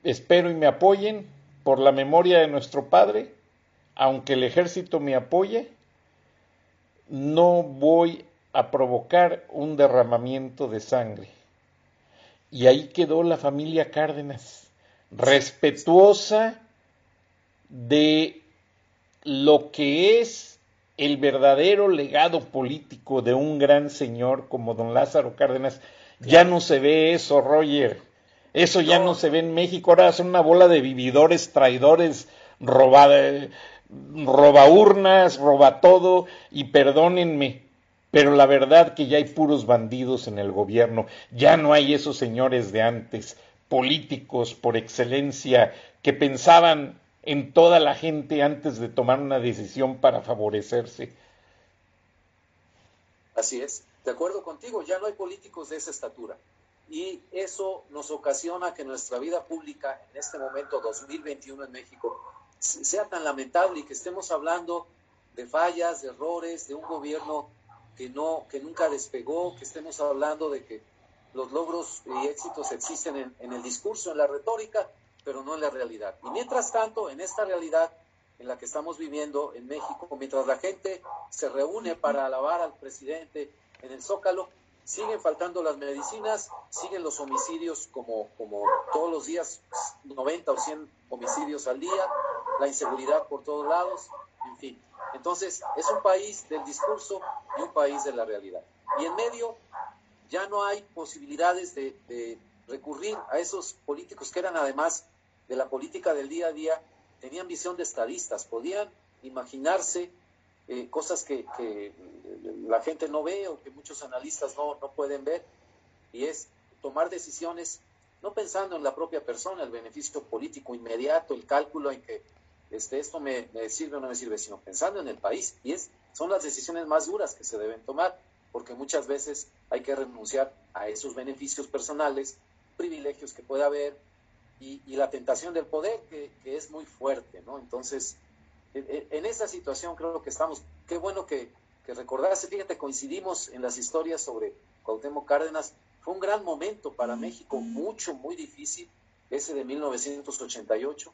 espero y me apoyen por la memoria de nuestro Padre, aunque el ejército me apoye, no voy a provocar un derramamiento de sangre. Y ahí quedó la familia Cárdenas, respetuosa de lo que es el verdadero legado político de un gran señor como don Lázaro Cárdenas. Ya no se ve eso, Roger. Eso ya no. se ve en México. Ahora son una bola de vividores, traidores, roba, roba urnas, roba todo. Y perdónenme, pero la verdad que ya hay puros bandidos en el gobierno. Ya no hay esos señores de antes, políticos por excelencia, que pensaban en toda la gente antes de tomar una decisión para favorecerse. Así es, de acuerdo contigo, ya no hay políticos de esa estatura y eso nos ocasiona que nuestra vida pública en este momento 2021 en México sea tan lamentable y que estemos hablando de fallas, de errores, de un gobierno que no que nunca despegó, que estemos hablando de que los logros y éxitos existen en, en el discurso, en la retórica, pero no en la realidad. Y mientras tanto, en esta realidad en la que estamos viviendo en México, mientras la gente se reúne para alabar al presidente en el Zócalo, siguen faltando las medicinas, siguen los homicidios como, como todos los días, 90 o 100 homicidios al día, la inseguridad por todos lados, en fin. Entonces, es un país del discurso y un país de la realidad. Y en medio ya no hay posibilidades de, recurrir a esos políticos que eran además de la política del día a día, tenían visión de estadistas, podían imaginarse eh, cosas que, la gente no ve o que muchos analistas no, no pueden ver, y es tomar decisiones no pensando en la propia persona, el beneficio político inmediato, el cálculo en que este, esto me, me, sirve o no me sirve, sino pensando en el país. Y es, son las decisiones más duras que se deben tomar, porque muchas veces hay que renunciar a esos beneficios personales, privilegios que pueda haber, y, y la tentación del poder, que, que, es muy fuerte, ¿no? Entonces, en, en esa situación creo que estamos, qué bueno que, que recordarse, fíjate, coincidimos en las historias sobre Cuauhtémoc Cárdenas, fue un gran momento para México, mucho, muy difícil, ese de 1988.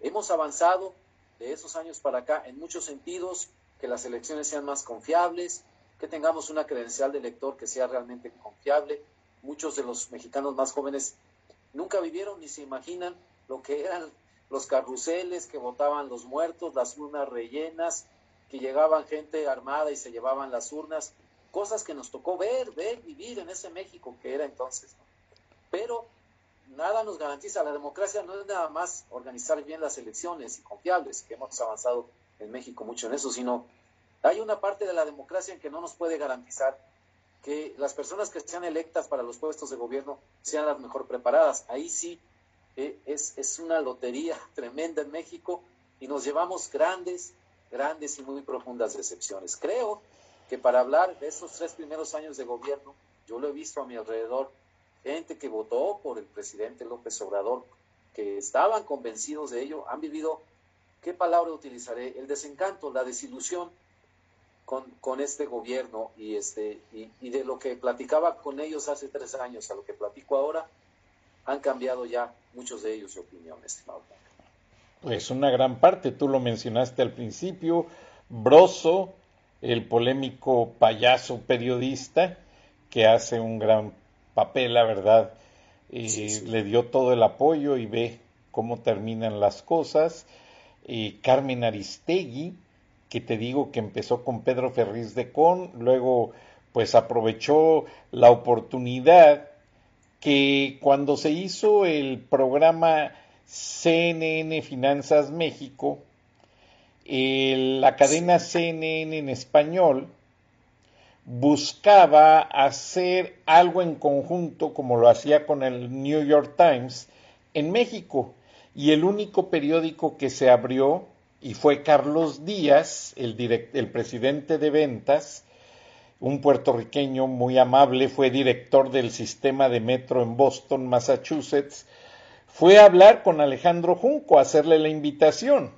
Hemos avanzado de esos años para acá en muchos sentidos, que las elecciones sean más confiables, que tengamos una credencial de elector que sea realmente confiable. Muchos de los mexicanos más jóvenes nunca vivieron ni se imaginan lo que eran los carruseles que votaban los muertos, las urnas rellenas, que llegaban gente armada y se llevaban las urnas, cosas que nos tocó ver, ver, vivir en ese México que era entonces. Pero nada nos garantiza, la democracia no es nada más organizar bien las elecciones y confiables, que hemos avanzado en México mucho en eso, sino hay una parte de la democracia en que no nos puede garantizar que las personas que sean electas para los puestos de gobierno sean las mejor preparadas. Ahí sí eh, es, es una lotería [LAUGHS] tremenda en México y nos llevamos grandes, grandes y muy profundas decepciones. Creo que para hablar de esos tres primeros años de gobierno, yo lo he visto a mi alrededor, gente que votó por el presidente López Obrador, que estaban convencidos de ello, han vivido, ¿qué palabra utilizaré? El desencanto, la desilusión con, con este gobierno y, este, y, y, de lo que platicaba con ellos hace tres años a lo que platico ahora, han cambiado ya muchos de ellos de opinión, estimado. Pues una gran parte, tú lo mencionaste al principio, Broso, el polémico payaso periodista, que hace un gran papel, la verdad, y sí, sí. le dio todo el apoyo y ve cómo terminan las cosas. Y Carmen Aristegui, que te digo que empezó con Pedro Ferriz de Con, luego pues aprovechó la oportunidad que cuando se hizo el programa CNN Finanzas México, la cadena CNN en español, buscaba hacer algo en conjunto como lo hacía con el New York Times en México. Y el único periódico que se abrió y fue Carlos Díaz, el presidente de ventas, un puertorriqueño muy amable, fue director del sistema de metro en Boston, Massachusetts, fue a hablar con Alejandro Junco, a hacerle la invitación,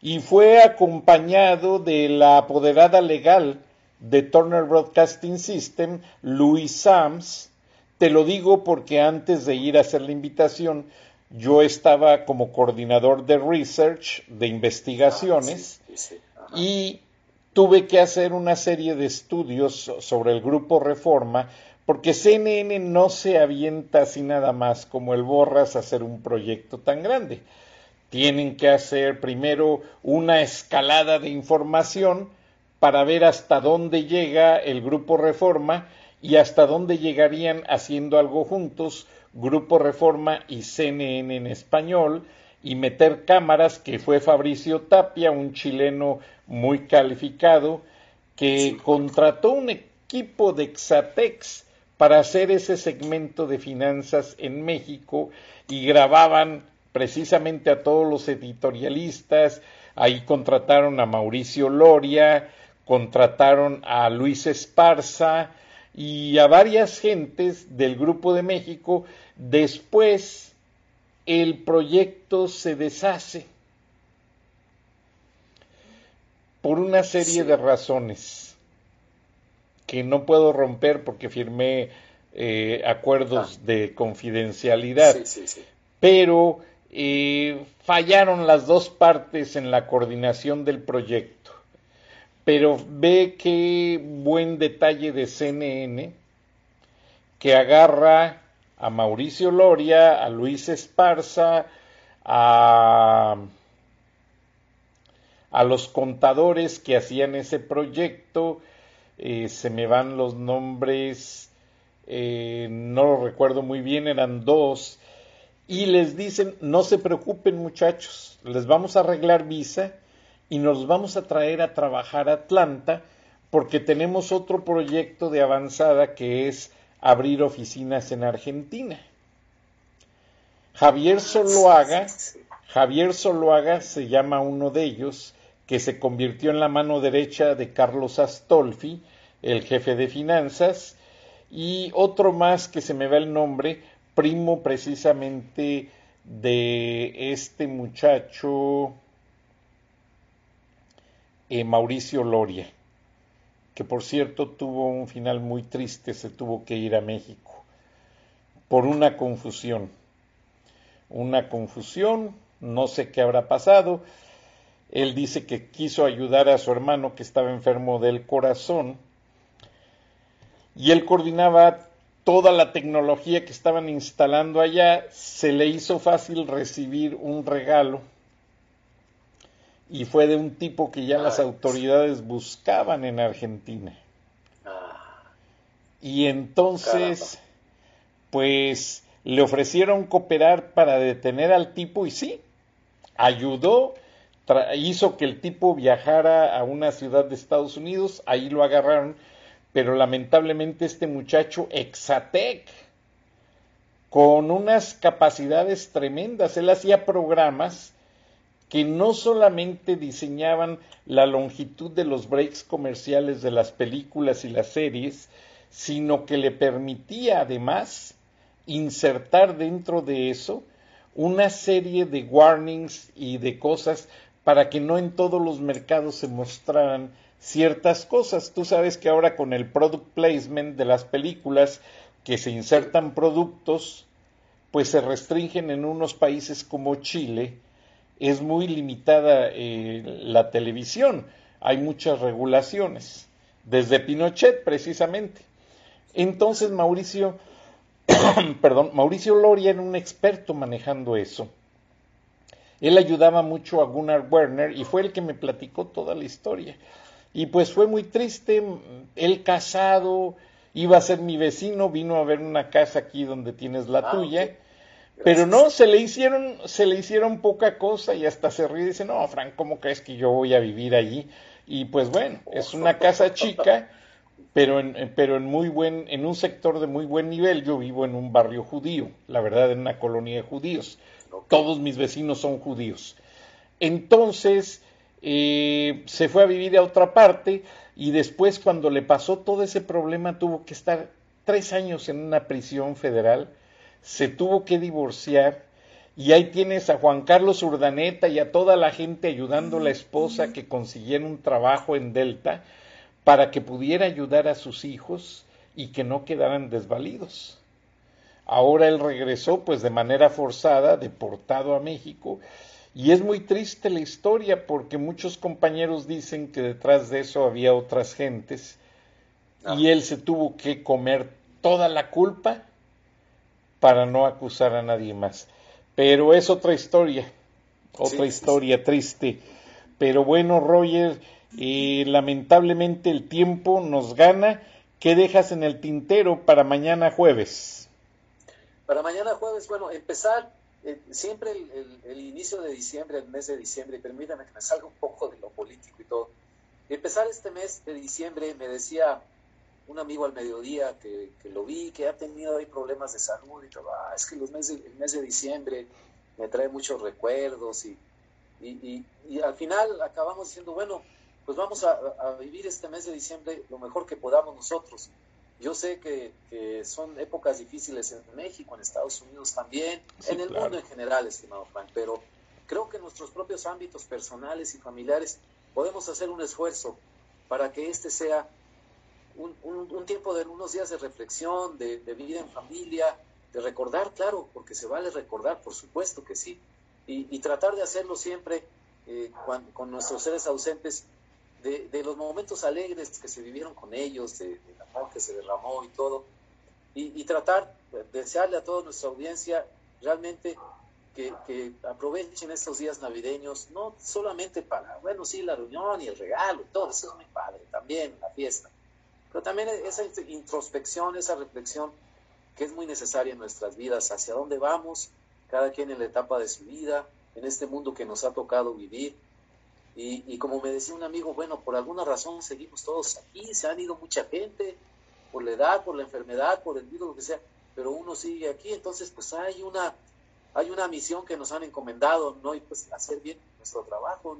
y fue acompañado de la apoderada legal de Turner Broadcasting System, Louis Sams. Te lo digo porque antes de ir a hacer la invitación, yo estaba como coordinador de research, de investigaciones, ah, y tuve que hacer una serie de estudios sobre el grupo Reforma, porque CNN no se avienta así nada más como el Borras a hacer un proyecto tan grande. Tienen que hacer primero una escalada de información para ver hasta dónde llega el grupo Reforma y hasta dónde llegarían haciendo algo juntos Grupo Reforma y CNN en español y meter cámaras que fue Fabricio Tapia, un chileno muy calificado, que contrató un equipo de Exatex para hacer ese segmento de finanzas en México y grababan precisamente a todos los editorialistas, ahí contrataron a Mauricio Loria, contrataron a Luis Esparza y a varias gentes del Grupo de México. Después el proyecto se deshace por una serie de razones que no puedo romper porque firmé eh, acuerdos ah. de confidencialidad, pero eh, fallaron las dos partes en la coordinación del proyecto. Pero ve qué buen detalle de CNN que agarra a Mauricio Loria, a Luis Esparza, a, a los contadores que hacían ese proyecto, eh, se me van los nombres, eh, no lo recuerdo muy bien, eran dos, y les dicen, no se preocupen muchachos, les vamos a arreglar visa y nos vamos a traer a trabajar a Atlanta porque tenemos otro proyecto de avanzada que es abrir oficinas en Argentina. Javier Soloaga, Javier Soloaga se llama uno de ellos, que se convirtió en la mano derecha de Carlos Astolfi, el jefe de finanzas, y otro más que se me va el nombre, primo precisamente de este muchacho, eh, Mauricio Loria, que por cierto tuvo un final muy triste, se tuvo que ir a México por una confusión. Una confusión, no sé qué habrá pasado. Él dice que quiso ayudar a su hermano que estaba enfermo del corazón y él coordinaba toda la tecnología que estaban instalando allá. Se le hizo fácil recibir un regalo y fue de un tipo que ya las autoridades buscaban en Argentina. Ah. Y entonces, pues le ofrecieron cooperar para detener al tipo y sí, ayudó, hizo que el tipo viajara a una ciudad de Estados Unidos, ahí lo agarraron, pero lamentablemente este muchacho Exatec, con unas capacidades tremendas, él hacía programas que no solamente diseñaban la longitud de los breaks comerciales de las películas y las series, sino que le permitía además insertar dentro de eso una serie de warnings y de cosas para que no en todos los mercados se mostraran ciertas cosas. Tú sabes que ahora con el product placement de las películas que se insertan productos, pues se restringen en unos países como Chile, es muy limitada eh, la televisión, hay muchas regulaciones, desde Pinochet precisamente. Entonces Mauricio, [COUGHS] perdón, Mauricio Loria era un experto manejando eso. Él ayudaba mucho a Gunnar Werner y fue el que me platicó toda la historia. Y pues fue muy triste, él casado, iba a ser mi vecino, vino a ver una casa aquí donde tienes la ah, tuya. Pero no, se le hicieron, se le hicieron poca cosa y hasta se ríe y dice, no, Frank, ¿cómo crees que yo voy a vivir allí? Y pues bueno, es una casa [LAUGHS] chica, pero en, pero en muy buen, en un sector de muy buen nivel. Yo vivo en un barrio judío, la verdad, en una colonia de judíos. Todos mis vecinos son judíos. Entonces, eh, se fue a vivir a otra parte y después cuando le pasó todo ese problema tuvo que estar tres años en una prisión federal, se tuvo que divorciar y ahí tienes a Juan Carlos Urdaneta y a toda la gente ayudando a la esposa que consiguiera un trabajo en Delta para que pudiera ayudar a sus hijos y que no quedaran desvalidos. Ahora él regresó pues de manera forzada, deportado a México, y es muy triste la historia porque muchos compañeros dicen que detrás de eso había otras gentes y ah. él se tuvo que comer toda la culpa para no acusar a nadie más. Pero es otra historia, otra historia triste. Pero bueno, Roger, y lamentablemente el tiempo nos gana. ¿Qué dejas en el tintero para mañana jueves? Para mañana jueves, bueno, empezar eh, siempre el, inicio de diciembre, el mes de diciembre, permítame que me salga un poco de lo político y todo. Empezar este mes de diciembre, me decía un amigo al mediodía que, lo vi, que ha tenido ahí problemas de salud y todo, ah, es que los meses, el mes de diciembre me trae muchos recuerdos y, y, y al final acabamos diciendo, bueno, pues vamos a, vivir este mes de diciembre lo mejor que podamos nosotros. Yo sé que, son épocas difíciles en México, en Estados Unidos también, en el mundo en general, estimado Frank, pero creo que en nuestros propios ámbitos personales y familiares podemos hacer un esfuerzo para que este sea un, tiempo de unos días de reflexión, de, vida en familia, de recordar, claro, porque se vale recordar, por supuesto que sí, y, tratar de hacerlo siempre eh, con nuestros seres ausentes de, los momentos alegres que se vivieron con ellos, de, del amor que se derramó y todo, y, tratar de desearle a toda nuestra audiencia realmente que, aprovechen estos días navideños, no solamente para, bueno, sí, la reunión y el regalo y todo, eso es muy padre, también la fiesta, pero también esa introspección, esa reflexión que es muy necesaria en nuestras vidas, hacia dónde vamos, cada quien en la etapa de su vida, en este mundo que nos ha tocado vivir, y, como me decía un amigo, bueno, por alguna razón seguimos todos aquí, se han ido mucha gente, por la edad, por la enfermedad, por el virus, lo que sea, pero uno sigue aquí, entonces pues hay una, hay una misión que nos han encomendado, ¿no? Y pues hacer bien nuestro trabajo,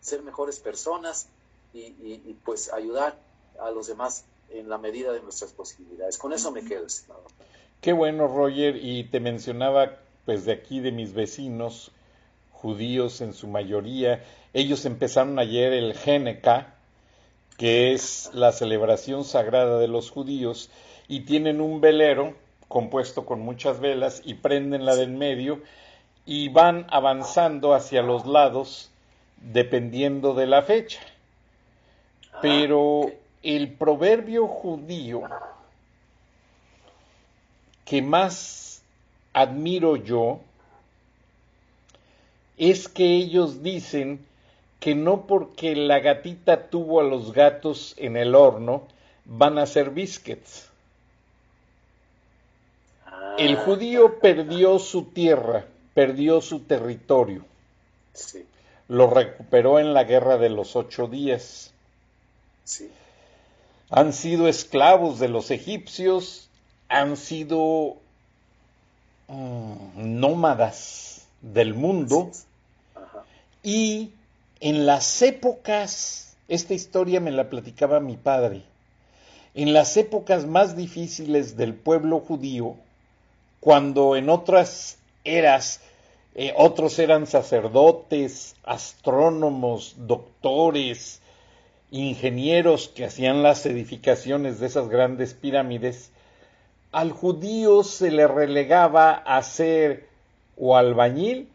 ser mejores personas y, pues ayudar a los demás en la medida de nuestras posibilidades. Con eso me quedo, estimado. Qué bueno, Roger, y te mencionaba pues de aquí de mis vecinos, judíos en su mayoría. Ellos empezaron ayer el GNK, que es la celebración sagrada de los judíos, y tienen un velero compuesto con muchas velas y prenden la del medio y van avanzando hacia los lados dependiendo de la fecha. Pero el proverbio judío que más admiro yo es que ellos dicen que no porque la gatita tuvo a los gatos en el horno van a ser biscuits. El ah. judío perdió su tierra, perdió su territorio. Lo recuperó en la guerra de los ocho días. Han sido esclavos de los egipcios, han sido mm, nómadas del mundo. Y en las épocas, esta historia me la platicaba mi padre, en las épocas más difíciles del pueblo judío, cuando en otras eras eh, otros eran sacerdotes, astrónomos, doctores, ingenieros que hacían las edificaciones de esas grandes pirámides, al judío se le relegaba a ser o albañil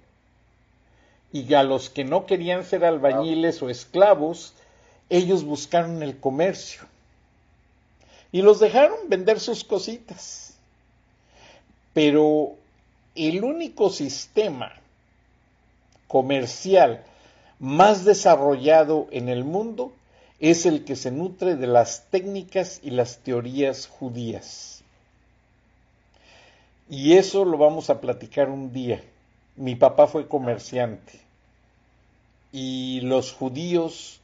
y a los que no querían ser albañiles o esclavos, ellos buscaron el comercio y los dejaron vender sus cositas. Pero el único sistema comercial más desarrollado en el mundo es el que se nutre de las técnicas y las teorías judías. Y eso lo vamos a platicar un día. Mi papá fue comerciante y los judíos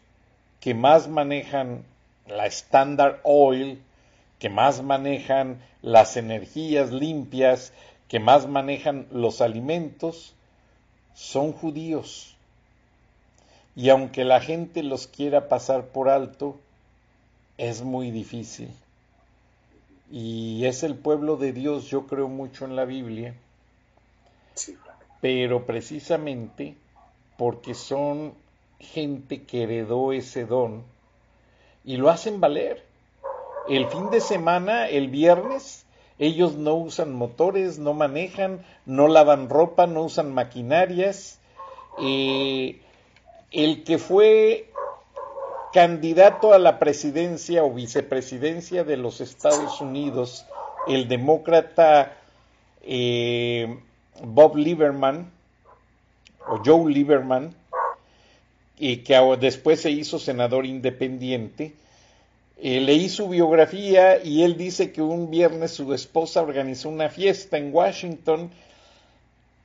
que más manejan la Standard Oil, que más manejan las energías limpias, que más manejan los alimentos, son judíos. Y aunque la gente los quiera pasar por alto, es muy difícil. Y es el pueblo de Dios, yo creo mucho en la Biblia, pero precisamente porque son gente que heredó ese don y lo hacen valer. El fin de semana, el viernes, ellos no usan motores, no manejan, no lavan ropa, no usan maquinarias. Eh, el que fue candidato a la presidencia o vicepresidencia de los Estados Unidos, el demócrata eh, Bob Lieberman, o Joe Lieberman, y que después se hizo senador independiente, eh, leí su biografía y él dice que un viernes su esposa organizó una fiesta en Washington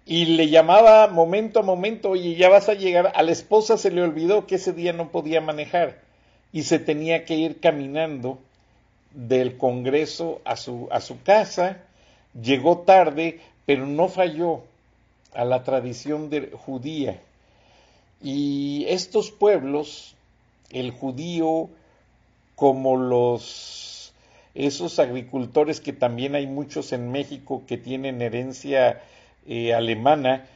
y le llamaba momento a momento, oye, ya vas a llegar. A la esposa se le olvidó que ese día no podía manejar y se tenía que ir caminando del Congreso a su, a su casa. Llegó tarde, pero no falló a la tradición de, judía. Y estos pueblos, el judío, como los esos agricultores que también hay muchos en México que tienen herencia eh, alemana,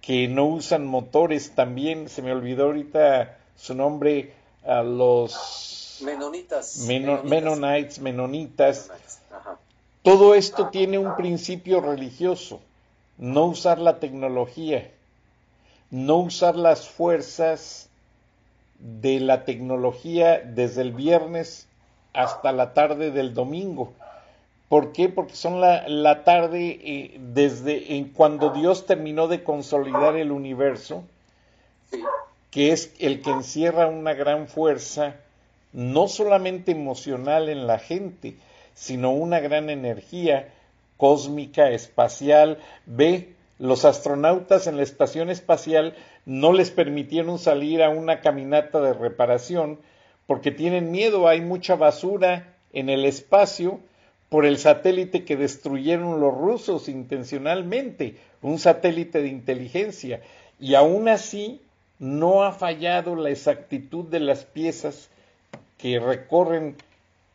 que no usan motores también, se me olvidó ahorita su nombre, a los menonitas, menonitas, menonitas. Todo esto tiene un principio religioso, no usar la tecnología, no usar las fuerzas de la tecnología desde el viernes hasta la tarde del domingo. ¿Por qué? Porque son la, tarde eh, desde en cuando Dios terminó de consolidar el universo, que es el que encierra una gran fuerza, no solamente emocional en la gente, sino una gran energía cósmica, espacial. Ve, los astronautas en la estación espacial no les permitieron salir a una caminata de reparación porque tienen miedo, hay mucha basura en el espacio por el satélite que destruyeron los rusos intencionalmente, un satélite de inteligencia, y aún así no ha fallado la exactitud de las piezas que recorren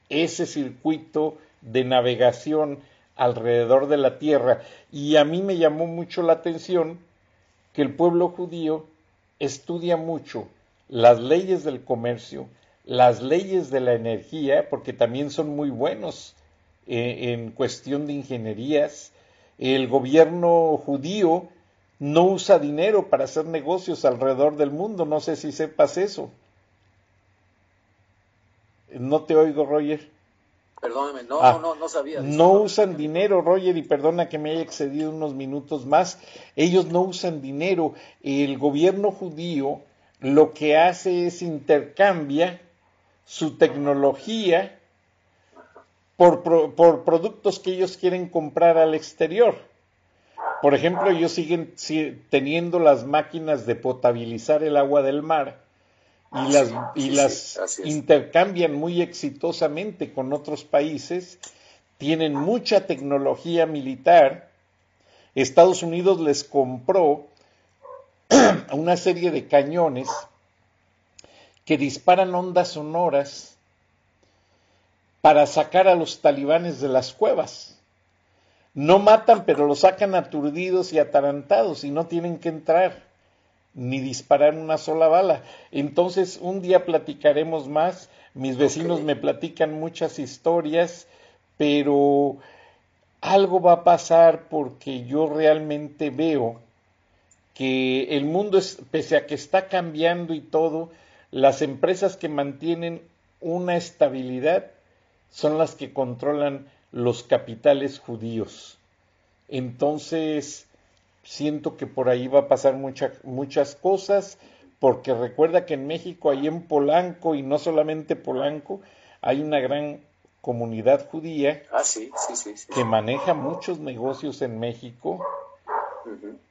ese circuito de navegación alrededor de la tierra. Y a mí me llamó mucho la atención que el pueblo judío estudia mucho las leyes del comercio, las leyes de la energía, porque también son muy buenos eh, en cuestión de ingenierías. El gobierno judío no usa dinero para hacer negocios alrededor del mundo. No sé si sepas eso. No te oigo, Roger. Perdóname, no, ah, no, no, sabía. No usan dinero, Roger, y perdona que me haya excedido unos minutos más. Ellos no usan dinero. El gobierno judío lo que hace es intercambia su tecnología por, por, productos que ellos quieren comprar al exterior. Por ejemplo, ellos siguen teniendo las máquinas de potabilizar el agua del mar y las, y las intercambian muy exitosamente con otros países, tienen mucha tecnología militar. Estados Unidos les compró [CLEARS THROAT] una serie de cañones que disparan ondas sonoras para sacar a los talibanes de las cuevas. No matan, pero los sacan aturdidos y atarantados y no tienen que entrar ni disparar una sola bala. Entonces, un día platicaremos más. Mis vecinos me platican muchas historias, pero algo va a pasar porque yo realmente veo que el mundo, es, pese a que está cambiando y todo, las empresas que mantienen una estabilidad son las que controlan los capitales judíos. Entonces, siento que por ahí va a pasar muchas cosas, porque recuerda que en México, ahí en Polanco, y no solamente Polanco, hay una gran comunidad judía ah, que maneja muchos negocios en México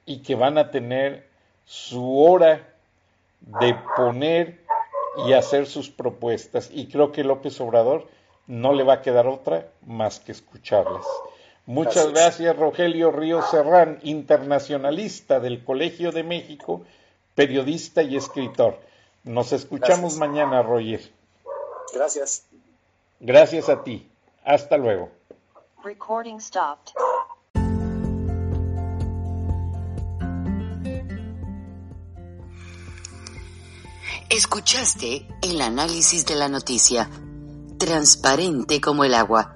y que van a tener su hora de poner y hacer sus propuestas. Y creo que López Obrador no le va a quedar otra más que escucharlas. Muchas gracias, Rogelio Río Serrán, internacionalista del Colegio de México, periodista y escritor. Nos escuchamos mañana, Roger. Gracias. Gracias a ti. Hasta luego. Recording stopped. Escuchaste el análisis de la noticia, transparente como el agua,